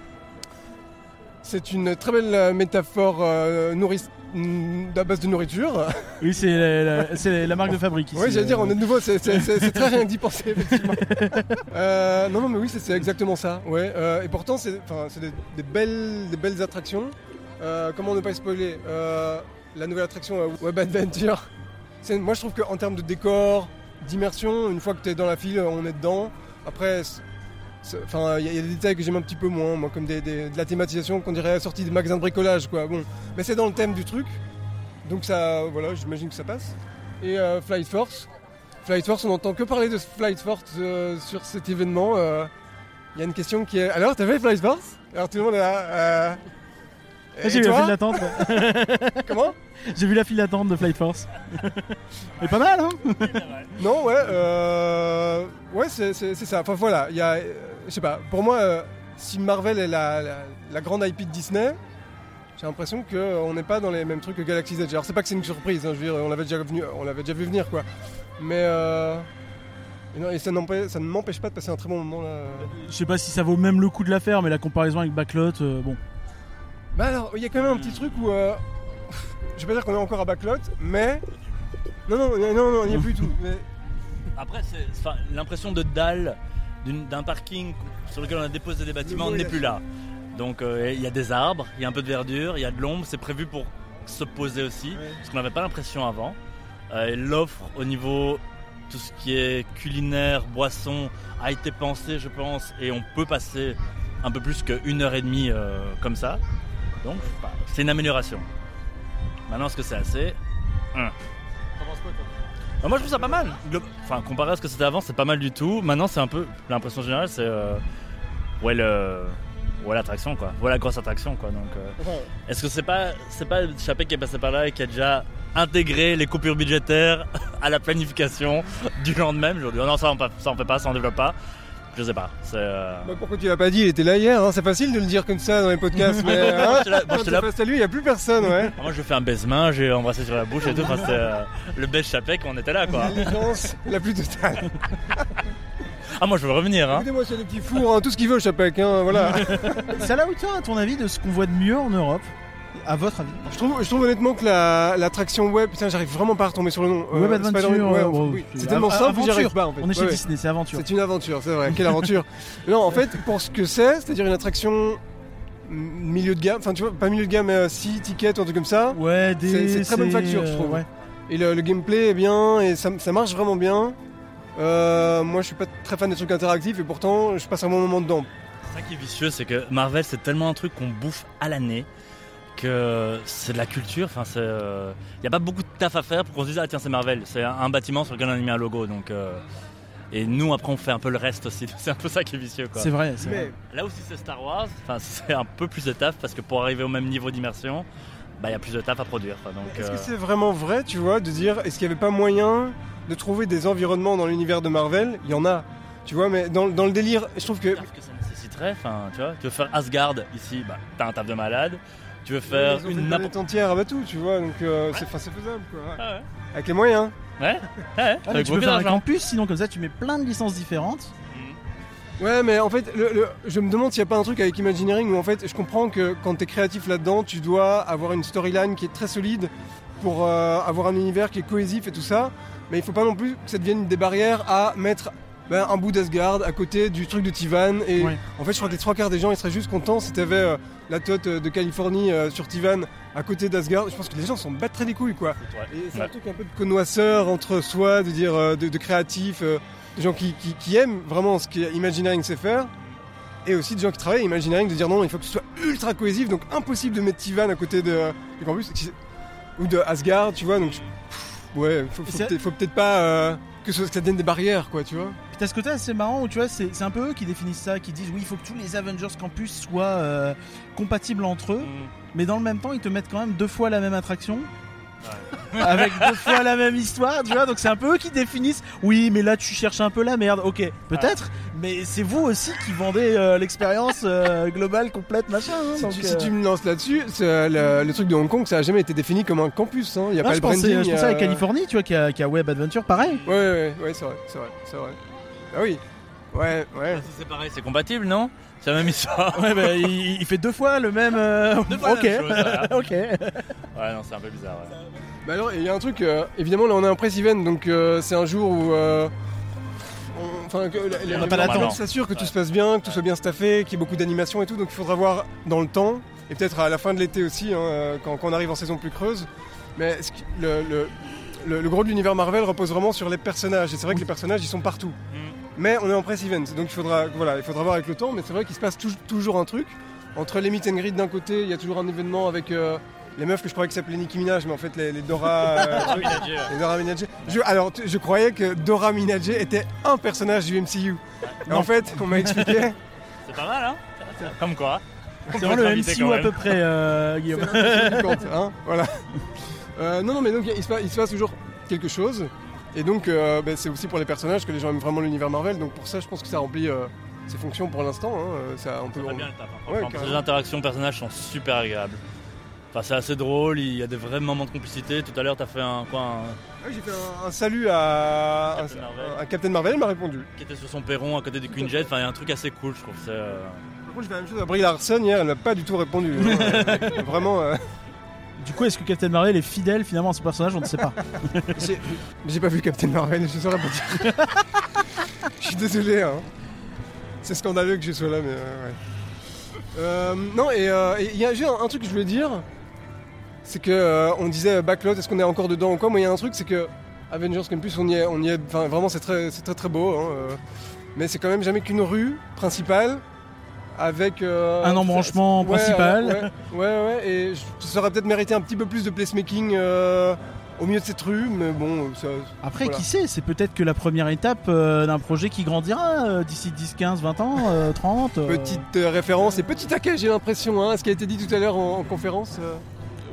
C: C'est une très belle euh, métaphore euh, nourrice- mm, à base de nourriture.
B: Oui, c'est la, la- marque de fabrique ici.
C: Oui, j'allais dire, on est de nouveau, c'est très rien que d'y penser, effectivement. Euh, non, non, mais oui, c'est exactement ça. Ouais, euh, et pourtant, c'est des, des belles, des belles attractions. Euh, comment ne pas spoiler La nouvelle attraction Web Adventure. Moi, je trouve qu'en termes de décor, d'immersion, une fois que tu es dans la file, on est dedans. Après, enfin, il y, a- il y a des détails que j'aime un petit peu moins, moi, comme des, des- de la thématisation qu'on dirait sortie des magasins de bricolage, quoi. Bon, mais c'est dans le thème du truc. Donc ça, voilà, j'imagine que ça passe. Et euh, Flight Force. Flight Force, on n'entend que parler de Flight Force euh, sur cet événement. euh. Il y a une question qui est Alors, t'as fait Flight Force? Alors tout le monde est là. euh,
B: Ah, J'ai vu la file d'attente.
C: Comment?
B: J'ai vu la file d'attente de Flight Force. Mais pas mal, hein
C: Non, ouais, euh, ouais, c'est ça. Enfin voilà, il y a, je sais pas. Pour moi, euh, si Marvel est la, la, la grande IP de Disney, j'ai l'impression qu'on n'est pas dans les mêmes trucs que Galaxy's Edge. Alors c'est pas que c'est une surprise, hein, je veux dire, on l'avait déjà venu, on l'avait déjà vu venir quoi. Mais euh, et non, et ça, n'empêche- ça ne m'empêche pas de passer un très bon moment là.
B: Je sais pas si ça vaut même le coup de la faire, mais la comparaison avec Backlot, euh, bon.
C: Bah alors, il y a quand même un petit truc où, euh, je vais pas dire qu'on est encore à Backlot, mais non, non, non, non, non, il n'y a plus du tout. Mais
D: Après, c'est l'impression de dalle d'un parking sur lequel on a déposé des bâtiments n'est plus là. Donc euh, il y a des arbres, il y a un peu de verdure, il y a de l'ombre, c'est prévu pour se poser aussi,
C: Ouais.
D: parce qu'on n'avait pas l'impression avant. Euh, L'offre au niveau tout ce qui est culinaire, boisson a été pensé, je pense, et on peut passer un peu plus qu'une heure et demie euh, comme ça. Donc bah, c'est une amélioration. Maintenant, est-ce que c'est assez? Hum. Bah, moi je trouve ça pas mal. Enfin comparé à ce que c'était avant, c'est pas mal du tout. Maintenant c'est un peu l'impression générale c'est euh, ouais le ouais l'attraction quoi. Ouais la grosse attraction quoi. Donc euh, est-ce que c'est pas c'est pas Chapek qui est passé par là et qui a déjà intégré les coupures budgétaires à la planification du lendemain Je dis oh non ça on, ça on fait pas, ça on développe pas. Je sais pas. C'est euh,
C: bah, pourquoi tu l'as pas dit? Il était là hier. hein, c'est facile de le dire comme ça dans les podcasts, mais hein,
D: là- moi, là-
C: face à lui, il n'y a plus personne, ouais.
D: moi je fais un baise-main, j'ai embrassé sur la bouche et tout. Enfin, euh, le bel Chapek, on était là quoi.
C: La plus totale.
D: Ah moi je veux revenir hein.
C: Écoutez-moi, c'est des petits fours, hein, tout ce qu'il veut, Chapek, hein, voilà.
B: C'est à la hauteur, à ton avis, de ce qu'on voit de mieux en Europe? À votre avis
C: je, trouve, je trouve honnêtement que la- l'attraction web, putain, j'arrive vraiment pas à retomber sur le nom.
B: Web Adventure,
C: ouais,
B: euh,
C: enfin,
B: bon,
C: oui,
B: c'est-
C: tellement simple que j'y arrive
B: aventure.
C: pas en fait.
B: On est chez
C: Ouais, ouais.
B: Disney, c'est aventure.
C: C'est une aventure, c'est vrai. Quelle aventure Non, en fait, pour ce que c'est, c'est-à-dire une attraction milieu de gamme, enfin tu vois, pas milieu de gamme, mais 6 tickets ou un truc comme ça.
B: Ouais, des.
C: C'est- très bonne facture, je
B: euh,
C: trouve.
B: ouais.
C: Et le, le gameplay est bien et ça, ça marche vraiment bien. Euh, moi, je suis pas très fan des trucs interactifs et pourtant, je passe un bon moment dedans.
D: C'est ça qui est vicieux, c'est que Marvel, c'est tellement un truc qu'on bouffe à l'année que c'est de la culture. Enfin, il n'y a pas beaucoup de taf à faire pour qu'on se dise ah tiens c'est Marvel, c'est un, un bâtiment sur lequel on a mis un logo. Donc, euh, et nous après on fait un peu le reste aussi. C'est un peu ça qui est vicieux quoi.
B: C'est vrai, c'est
C: Mais
B: vrai.
D: Là aussi c'est Star Wars. Enfin, c'est un peu plus de taf parce que pour arriver au même niveau d'immersion, bah il y a plus de taf à produire.
C: est-ce
D: euh,
C: que c'est vraiment vrai, tu vois, de dire est-ce qu'il n'y avait pas moyen de trouver des environnements dans l'univers de Marvel? Il y en a, tu vois, mais dans, dans le délire, je trouve que.
D: taf que ça nécessiterait. Enfin, tu vois, tu veux faire Asgard ici, bah t'as un taf de malade. Tu veux faire
C: Ils ont
D: une
C: planète entière à tout, tu vois, donc euh, c'est enfin, c'est faisable, quoi.
D: Ah ouais.
C: Avec les moyens.
D: Ouais, ouais,
B: Ah,
D: avec
B: mais tu peux faire un campus, sinon comme ça tu mets plein de licences différentes.
C: Ouais, mais en fait, le- le- je me demande s'il n'y a pas un truc avec Imagineering où en fait, je comprends que quand tu es créatif là-dedans, tu dois avoir une storyline qui est très solide pour euh, avoir un univers qui est cohésif et tout ça. Mais il faut pas non plus que ça devienne des barrières à mettre ben, un bout d'Asgard à côté du truc de Tivan. Et
B: Ouais.
C: en fait, je crois que les trois quarts des gens ils seraient juste contents si tu avais la tote de Californie euh, sur Tivan à côté d'Asgard. Je pense que les gens s'en battent très les couilles, quoi.
D: Ouais.
C: Et c'est
D: Ouais.
C: un truc un peu de connoisseur entre soi, de dire euh, de, de créatif, euh, des gens qui, qui- qui aiment vraiment ce qu'Imagineering sait faire, et aussi des gens qui travaillent à Imagineering de dire non, il faut que ce soit ultra cohésif, donc impossible de mettre Tivan à côté de, du campus, ou de Asgard, tu vois, donc ouais, faut, peut-être- faut peut-être pas euh, que, ce- que ça devienne des barrières, quoi, tu vois.
B: Puis t'as ce côté assez marrant où tu vois, c'est c'est un peu eux qui définissent ça, qui disent oui, il faut que tous les Avengers Campus soient euh, compatibles entre eux,
D: Mm.
B: mais dans le même temps, ils te mettent quand même deux fois la même attraction. Avec deux fois la même histoire, tu vois. Donc c'est un peu eux qui définissent. Oui, mais là tu cherches un peu la merde. Ok, peut-être. Mais c'est vous aussi qui vendez euh, l'expérience euh, globale complète, machin. hein,
C: Si,
B: donc,
C: tu,
B: euh,
C: si tu me lances là-dessus, c'est, euh, le, le truc de Hong Kong, ça a jamais été défini comme un campus. hein. Il y a
B: ah,
C: pas
B: je
C: le
B: pensais,
C: branding.
B: je pensais à la
C: euh,
B: Californie, tu vois, qui a, qui a Web Adventure, pareil.
C: Ouais, ouais, ouais, c'est vrai, c'est vrai, c'est vrai. Ah oui, ouais, ouais.
D: Si c'est pareil, c'est compatible, non? C'est la même histoire.
B: Ouais, bah, il, il fait deux fois le même. euh,
D: Deux fois la
B: ok,
D: même chose, voilà.
B: ok.
D: Ouais, non, c'est un peu bizarre. ouais.
C: Bah alors, il y a un truc, euh, évidemment, là on a un press event, donc euh, c'est un jour où. euh, on- Enfin, que la- la-
B: On n'a pas
C: la-
B: d'attente.
C: on s'assure que tout se passe bien, que tout soit bien staffé, qu'il y ait beaucoup d'animation et tout, donc il faudra voir dans le temps, et peut-être à la fin de l'été aussi, hein, quand, quand on arrive en saison plus creuse. Mais le- le- le gros de l'univers Marvel repose vraiment sur les personnages, et c'est vrai que les personnages ils sont partout.
D: Mm.
C: Mais on est en press event, donc il faudra, voilà, il faudra voir avec le temps, mais c'est vrai qu'il se passe tou- toujours un truc. Entre les meet and greet d'un côté, il y a toujours un événement avec euh, les meufs que je croyais que s'appelaient Nicki Minaj, mais en fait les, les Dora. euh, Dora Milaje. Je, alors, tu- je croyais que Dora Milaje était un personnage du MCU. Et en fait, on m'a expliqué.
D: C'est pas mal, hein Comme quoi.
B: C'est vraiment le MCU à peu près, euh, Guillaume.
C: compte, hein, voilà. Euh, non, non, mais donc il se, passe, il se passe toujours quelque chose. Et donc, euh, ben, c'est aussi pour les personnages que les gens aiment vraiment l'univers Marvel. Donc, pour ça, je pense que ça remplit euh, ses fonctions pour l'instant. hein. Euh, Ça, on peut,
D: Très
C: on-
D: bien le taf. hein,
C: Ouais,
D: les interactions personnages sont super agréables. Enfin, c'est assez drôle, il y a des vrais moments de complicité. Tout à l'heure, t'as fait un quoi un-
C: Ah oui, j'ai fait un, un salut à
D: Captain
C: un- à Captain Marvel, il m'a répondu.
D: qui était sur son perron à côté du Queen Jet. Enfin, il y a un truc assez cool, je trouve. C'est, euh,
C: Par contre, j'ai fait la même chose à Brie Larson hier, elle m'a pas du tout répondu. hein. Euh, vraiment. euh,
B: Du coup, est-ce que Captain Marvel est fidèle finalement à son personnage? On ne sait pas.
C: J'ai j'ai pas vu Captain Marvel, je saurais pas dire. Je suis désolé, hein. C'est scandaleux que je sois là, mais euh, ouais. Euh, non, et euh, et il y a juste un, un truc que je voulais dire. C'est que euh, on disait Backlot, est-ce qu'on est encore dedans ou quoi? Moi, il y a un truc, c'est que Avengers Campus, on y est, on y est. Enfin, vraiment, c'est très, c'est très très beau. hein, mais c'est quand même jamais qu'une rue principale avec euh,
B: Un embranchement
C: ouais,
B: principal.
C: Ouais, ouais, ouais, ouais, et je- ça aurait peut-être mérité un petit peu plus de placemaking euh, au milieu de cette rue, mais bon, ça,
B: Après,
C: Voilà.
B: qui sait C'est peut-être que la première étape euh, d'un projet qui grandira euh, d'ici 10, 15, 20 ans, euh, 30. euh,
C: Petite euh, référence et petit taquet, j'ai l'impression, hein, ce qui a été dit tout à l'heure en, en conférence. euh.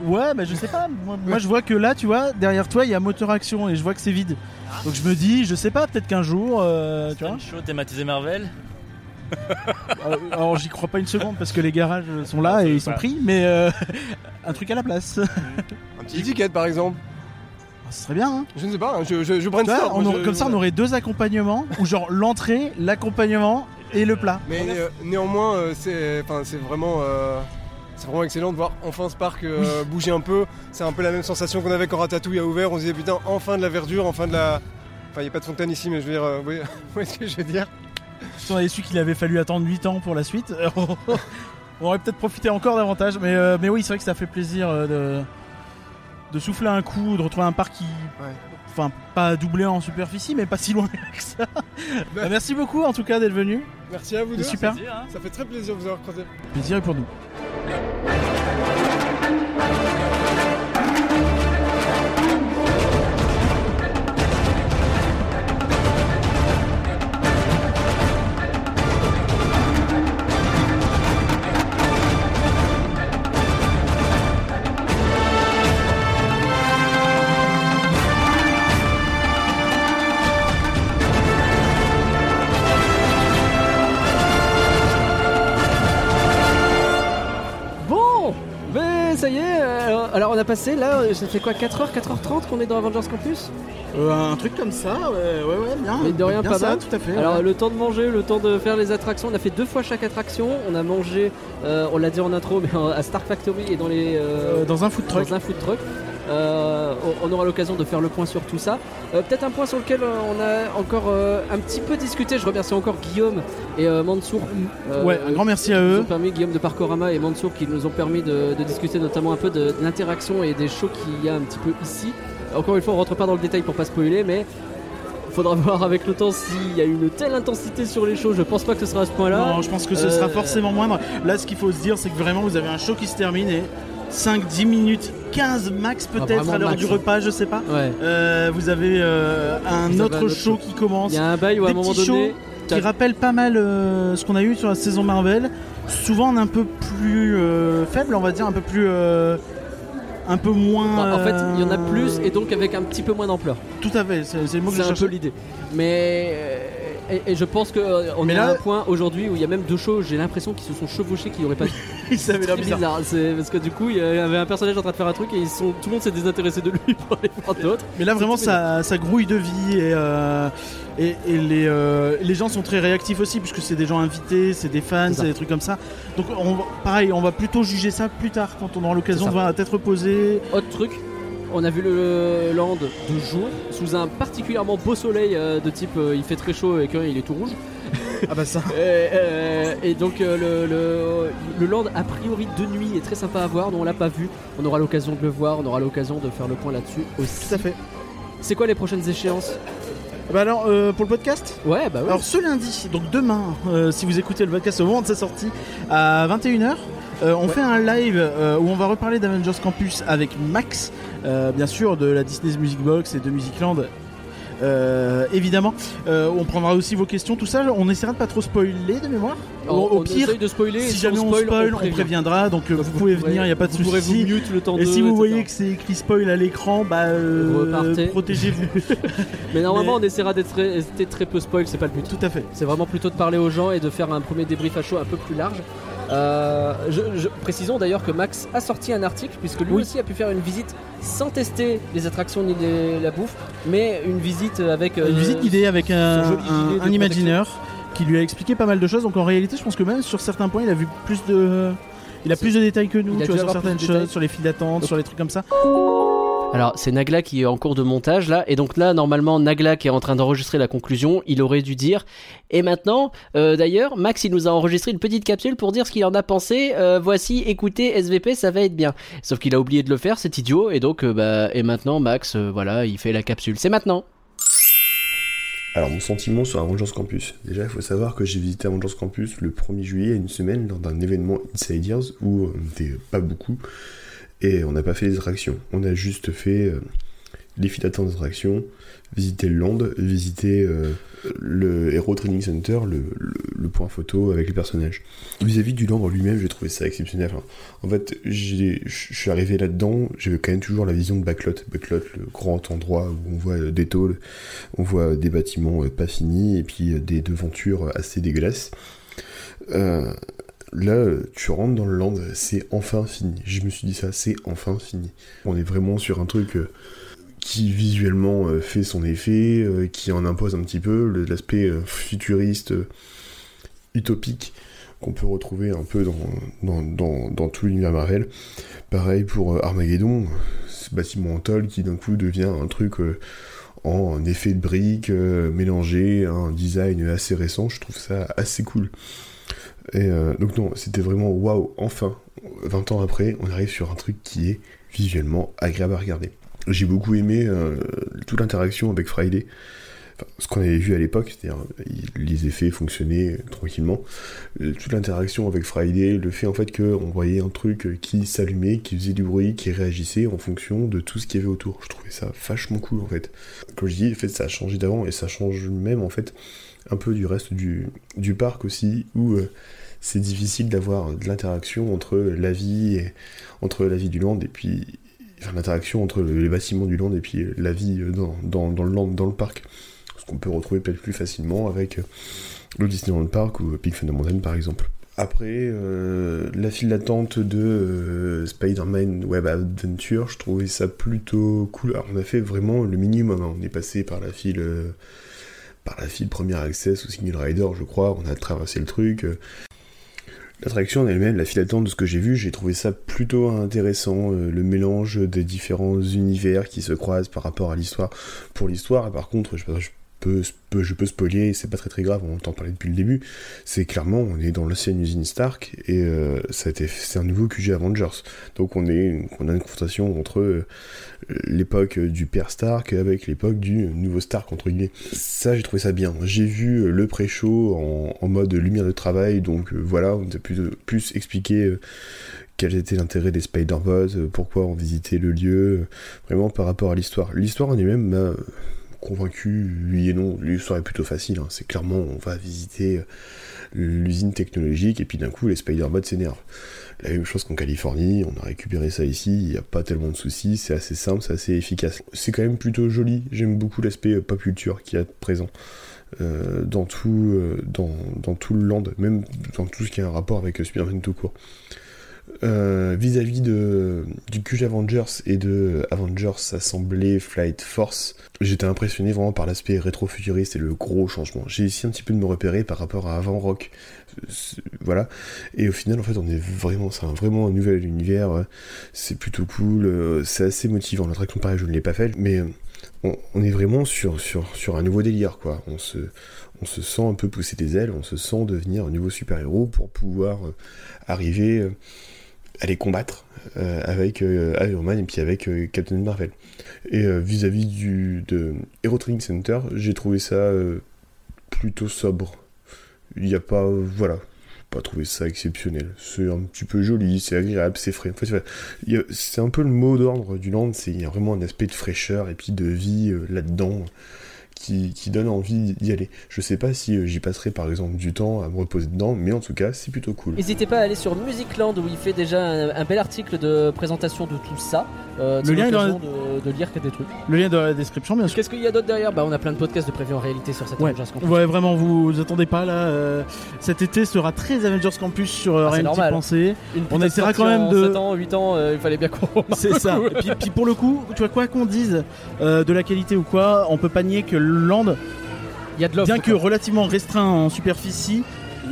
B: Ouais, mais je sais pas. Moi, moi, je vois que là, tu vois, derrière toi, il y a moteur action et je vois que c'est vide. Donc je me dis, je sais pas, peut-être qu'un jour, euh, tu vois.
D: une show thématisé Marvel.
B: Alors j'y crois pas une seconde parce que les garages sont là et ils sont pris, mais euh, un truc à la place.
C: Un petit étiquette par exemple.
B: Ah, Ce serait bien, hein.
C: Je ne sais pas, hein, je, je, je
B: Tu vois,
C: brainstorm,
B: on
C: moi,
B: aurait-
C: je-
B: comme ça, on aurait deux accompagnements, ou genre l'entrée, l'accompagnement et le plat.
C: Mais euh, néanmoins, euh, c'est enfin, c'est vraiment, euh, c'est vraiment excellent de voir enfin ce parc euh, bouger un peu. C'est un peu la même sensation qu'on avait quand Ratatouille a ouvert. On se disait putain, enfin de la verdure, enfin de la. Enfin, il n'y a pas de fontaine ici, mais je veux dire, euh, vous voyez ce que je veux dire?
B: Si on avait su qu'il avait fallu attendre 8 ans pour la suite, on aurait peut-être profité encore davantage. Mais, euh, mais oui, c'est vrai que ça fait plaisir euh, de, de souffler un coup, de retrouver un parc qui.
C: Ouais.
B: Enfin, pas doublé en superficie, mais pas si loin que ça. Bah, merci beaucoup en tout cas d'être venu.
C: Merci à vous deux.
B: C'est super.
D: Plaisir, hein.
C: Ça fait très plaisir de vous avoir croisé.
B: Plaisir est pour nous.
A: Passé là, ça fait quoi 4h, 4h30 qu'on est dans Avengers Campus
B: Euh, un truc comme ça, ouais, ouais, ouais, bien.
A: Mais de rien,
B: bien
A: pas
B: ça,
A: mal.
B: tout à fait.
A: Alors
B: ouais.
A: le temps de manger, le temps de faire les attractions, on a fait deux fois chaque attraction, on a mangé, euh, on l'a dit en intro, mais à Star Factory et dans les... euh,
B: Euh, dans un food truck.
A: dans un food truck. Euh, on- aura l'occasion de faire le point sur tout ça. Euh, Peut-être un point sur lequel euh, on a encore euh, un petit peu discuté. Je remercie encore Guillaume et Mansour.
B: Ouais, un grand merci à
A: qui nous
B: eux.
A: ont permis, Guillaume de Parcorama et Mansour, qui nous ont permis de, de discuter notamment un peu de, de l'interaction et des shows qu'il y a un petit peu ici. Encore une fois, on rentre pas dans le détail pour pas spoiler, mais il faudra voir avec le temps s'il y a une telle intensité sur les shows. Je pense pas que ce sera à ce point-là.
B: Non, je pense que ce sera forcément moindre. Là, ce qu'il faut se dire, c'est que vraiment, vous avez un show qui se termine et 5, 10 minutes, 15 max peut-être
A: Ah, vraiment
B: à l'heure du
A: hein.
B: repas, je sais pas.
A: Ouais.
B: Euh, vous avez euh, un
A: Vous avez
B: autre
A: un autre
B: show qui commence
A: Il y a un bail où à un moment donné.
B: qui rappelle pas mal euh, ce qu'on a eu sur la saison Marvel. Souvent un peu plus faible, on va dire, un peu plus. euh, un peu moins.
A: Bah, en fait, il y en a plus et donc avec un petit peu moins d'ampleur.
B: Tout à fait, c'est le mot que
A: C'est un peu l'idée. Mais et, et je pense qu'on
B: Mais
A: est
B: là-
A: à un point aujourd'hui où il y a même deux shows. J'ai l'impression qu'ils se sont chevauchés, qu'ils auraient pas. dû.
B: Ça avait l'air bizarre.
A: bizarre. C'est parce que du coup, il y avait un personnage en train de faire un truc et ils sont, tout le monde s'est désintéressé de lui pour aller voir d'autres.
B: Mais là vraiment ça, ça grouille de vie et, euh, et, et les, euh, les gens sont très réactifs aussi puisque c'est des gens invités, c'est des fans,
A: C'est
B: des trucs comme ça. Donc on, pareil, on va plutôt juger ça plus tard quand on aura l'occasion de voir la tête reposée.
A: Autre truc. On a vu le land de jour sous un particulièrement beau soleil euh, de type euh, il fait très chaud et qu'il est tout rouge.
B: Ah bah ça.
A: Et, euh, et donc le, le, le land a priori de nuit est très sympa à voir, donc on l'a pas vu. On aura l'occasion de le voir, on aura l'occasion de faire le point là-dessus aussi.
B: Tout à fait.
A: C'est quoi les prochaines échéances?
B: Bah alors euh, pour le podcast?
A: Ouais, bah ouais.
B: Alors ce lundi, donc demain, euh, si vous écoutez le podcast au moment de sa sortie, à 21h, euh, on
A: Ouais.
B: fait un live où on va reparler d'Avengers Campus avec Max, euh, bien sûr de la Disney's Music Box et de Musicland. Euh, évidemment, Euh, on prendra aussi vos questions, tout ça. On essaiera de pas trop spoiler de mémoire. au,
A: on
B: pire,
A: de spoiler.
B: si
A: si
B: jamais on spoil, on,
A: prévient.
B: préviendra. Donc
A: Donc,
B: vous pouvez
A: pourrez-
B: venir, il n'y a pas de souci. Et si vous
A: etc.
B: voyez que c'est écrit spoil à l'écran, bah euh, protégez-vous.
A: Mais normalement,
B: Mais-
A: on essaiera d'être très, très peu spoil, c'est pas le but.
B: tout à fait.
A: C'est vraiment plutôt de parler aux gens et de faire un premier débrief à chaud un peu plus large. Euh, je, je- précisons d'ailleurs que Max a sorti un article puisque lui
B: Oui.
A: aussi a pu faire une visite sans tester les attractions ni les- la bouffe, mais une visite avec
B: Une
A: euh,
B: visite guidée avec un, un- imagineur qui lui a expliqué pas mal de choses. Donc en réalité, je pense que même sur certains points, il a vu plus de, il a plus de détails que nous, tu vois, sur certaines choses, sur les files d'attente, sur les trucs comme ça.
A: Alors c'est Nagla qui est en cours de montage là, et donc là normalement Nagla qui est en train d'enregistrer la conclusion, il aurait dû dire. Et maintenant, euh, d'ailleurs, Max il nous a enregistré une petite capsule pour dire ce qu'il en a pensé. Euh, voici, écoutez SVP, ça va être bien. Sauf qu'il a oublié de le faire, c'est idiot, et donc euh, bah et maintenant Max, voilà, il fait la capsule. C'est maintenant.
E: Alors, mon sentiment sur Avengers Campus. Déjà, il faut savoir que j'ai visité Avengers Campus le 1er juillet une semaine lors d'un événement Insiders où on n'était pas beaucoup et on n'a pas fait les attractions. On a juste fait euh, les files d'attente des attractions, visiter le land, visiter euh, le Hero Training Center, le, point photo avec les personnages. Vis-à-vis du land lui-même, j'ai trouvé ça exceptionnel. En fait, je suis arrivé là-dedans, j'avais quand même toujours la vision de Backlot. Backlot, le grand endroit où on voit des tôles, on voit des bâtiments euh, pas finis et puis des devantures assez dégueulasses. Là, tu rentres dans le land, c'est enfin fini. Je me suis dit ça, c'est enfin fini. On est vraiment sur un truc euh, qui visuellement euh, fait son effet, euh, qui en impose un petit peu l'aspect futuriste, utopique qu'on peut retrouver un peu dans, tout l'univers Marvel. Pareil pour Armageddon, ce bâtiment en tôle qui d'un coup devient un truc en effet de briques mélangé, un design assez récent, je trouve ça assez cool. Et euh, donc non, c'était vraiment waouh, enfin, 20 ans après, on arrive sur un truc qui est visuellement agréable à regarder. J'ai beaucoup aimé euh, toute l'interaction avec Friday, Enfin, ce qu'on avait vu à l'époque, c'est-à-dire les effets fonctionnaient tranquillement. Euh, Toute l'interaction avec Friday, le fait en fait qu'on voyait un truc qui s'allumait, qui faisait du bruit, qui réagissait en fonction de tout ce qu'il y avait autour. Je trouvais ça vachement cool en fait. Comme je dis, ça a changé d'avant et ça change même en fait un peu du reste du, du parc aussi, où euh, c'est difficile d'avoir de l'interaction entre la vie entre la vie du land et puis enfin, l'interaction entre le- les bâtiments du land et puis la vie euh, dans, dans, dans le land, dans le parc. Ce qu'on peut retrouver peut-être plus facilement avec euh, le Disneyland Park ou Big Thunder Mountain par exemple. Après, euh, la file d'attente de euh, Spider-Man Web Adventure, je trouvais ça plutôt cool. Alors, on a fait vraiment le minimum. hein. On est passé par la file, euh, par la file Premier Access ou Single Rider, je crois. On a traversé le truc. L'attraction en elle-même, la file d'attente de ce que j'ai vu, j'ai trouvé ça plutôt intéressant. euh, le mélange des différents univers qui se croisent par rapport à l'histoire. Pour l'histoire, par contre, je, je je peux spoiler, c'est pas très très grave, on entend parler depuis le début. C'est clairement, on est dans l'ancienne usine Stark et euh, c'est un nouveau QG Avengers. Donc on, est, on a une confrontation entre euh, l'époque du père Stark avec l'époque du nouveau Stark, entre guillemets. Ça, j'ai trouvé ça bien. J'ai vu euh, le pré-show en, mode lumière de travail, donc voilà, on a plus expliquer euh, quel était l'intérêt des Spider-Bots, pourquoi on visitait le lieu, vraiment par rapport à l'histoire. L'histoire en elle-même convaincu, oui et non. L'histoire est plutôt facile. hein. C'est clairement, on va visiter euh, l'usine technologique et puis d'un coup, les Spider-Bots s'énervent. La même chose qu'en Californie, on a récupéré ça ici, il n'y a pas tellement de soucis, c'est assez simple, c'est assez efficace. C'est quand même plutôt joli, j'aime beaucoup l'aspect euh, pop culture qui est présent euh, dans, tout, dans, tout le land, même dans tout ce qui a un rapport avec Spider-Man tout court. Euh, Vis-à-vis de du QG Avengers et de Avengers Assemblée Flight Force, j'étais impressionné vraiment par l'aspect rétro-futuriste et le gros changement. J'ai essayé un petit peu de me repérer par rapport à avant Rock, voilà. Et au final, en fait, on est vraiment, c'est vraiment un nouvel univers. euh, C'est plutôt cool, euh, c'est assez motivant. L'attraction pareil, je ne l'ai pas fait, mais euh, on, on est vraiment sur, sur, sur un nouveau délire, quoi. On se, on se sent un peu pousser des ailes, on se sent devenir un nouveau super-héros pour pouvoir euh, arriver les combattre euh, avec euh, Iron Man et puis avec euh, Captain Marvel. Et euh, vis-à-vis du de Hero Training Center, j'ai trouvé ça plutôt sobre. Il n'y a pas, voilà, pas trouvé ça exceptionnel. C'est un petit peu joli, c'est agréable, c'est frais. En fait, c'est un peu le mot d'ordre du land, c'est il y a vraiment un aspect de fraîcheur et puis de vie là-dedans qui, qui donne envie d'y aller. Je sais pas si euh, j'y passerai par exemple du temps à me reposer dedans, mais en tout cas, c'est plutôt cool.
A: N'hésitez pas à aller sur Musicland où il fait déjà un, un bel article de présentation de tout ça. Euh,
B: Le lien est dans
A: l'occasion de, de lire que des trucs.
B: Le lien est dans la description, bien sûr.
A: Qu'est-ce qu'il y a d'autre derrière? Bah on a plein de podcasts de prévus en réalité sur cette
B: Ouais.
A: Avengers Campus.
B: Ouais, vraiment, vous, vous attendez pas là. euh, cet été sera très Avengers Campus sur euh,
A: Ah,
B: rien
A: normal.
B: penser. On essaiera quand même de-
A: 7 ans, 8 ans, euh, il fallait bien qu'on.
B: C'est ça. Et puis, puis pour le coup, tu vois, quoi qu'on dise euh, de la qualité ou quoi, on peut pas nier que le land,
A: Il y a de l'offre.
B: bien que relativement restreint en superficie,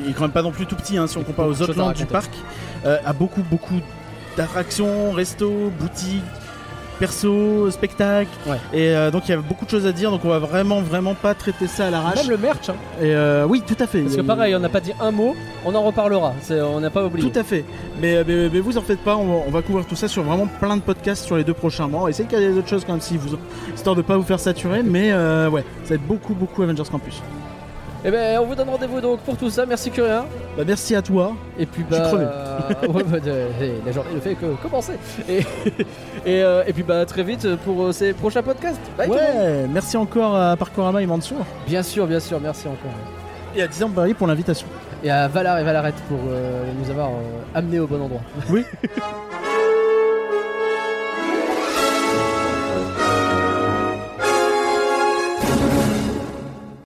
B: il est quand même pas non plus tout petit hein, si on compare aux autres lands du parc, euh, a beaucoup, beaucoup d'attractions, restos, boutiques, perso, spectacles.
A: Ouais.
B: Et euh, donc il y a beaucoup de choses à dire, donc on va vraiment, vraiment pas traiter ça à l'arrache.
A: Même le merch. hein.
B: Et euh, oui, tout à fait.
A: Parce que
B: a-
A: pareil, on n'a pas dit un mot, on en reparlera. On n'a pas oublié.
B: Tout à fait. Mais, mais, mais vous en faites pas, on va, on va couvrir tout ça sur vraiment plein de podcasts sur les deux prochains mois. On va essayer qu'il y ait d'autres choses quand même, si vous, histoire de pas vous faire saturer. Mais euh, ouais, ça va être beaucoup, beaucoup Avengers Campus.
A: Et ben on vous donne rendez-vous donc pour tout ça. Merci Curien.
B: Bah, merci à toi.
A: Et puis
B: Je suis
A: bah,
B: crevé.
A: ouais, bah, la journée ne fait que commencer. Et, et, euh, et puis bah très vite pour euh, ces prochains podcasts. Bye,
B: ouais, merci encore à Parkorama et Mansour.
A: Bien sûr, bien sûr, merci encore.
B: Et à Disneyland Paris pour l'invitation.
A: Et à Valar et Valarette pour euh, nous avoir euh, amenés au bon endroit.
B: Oui.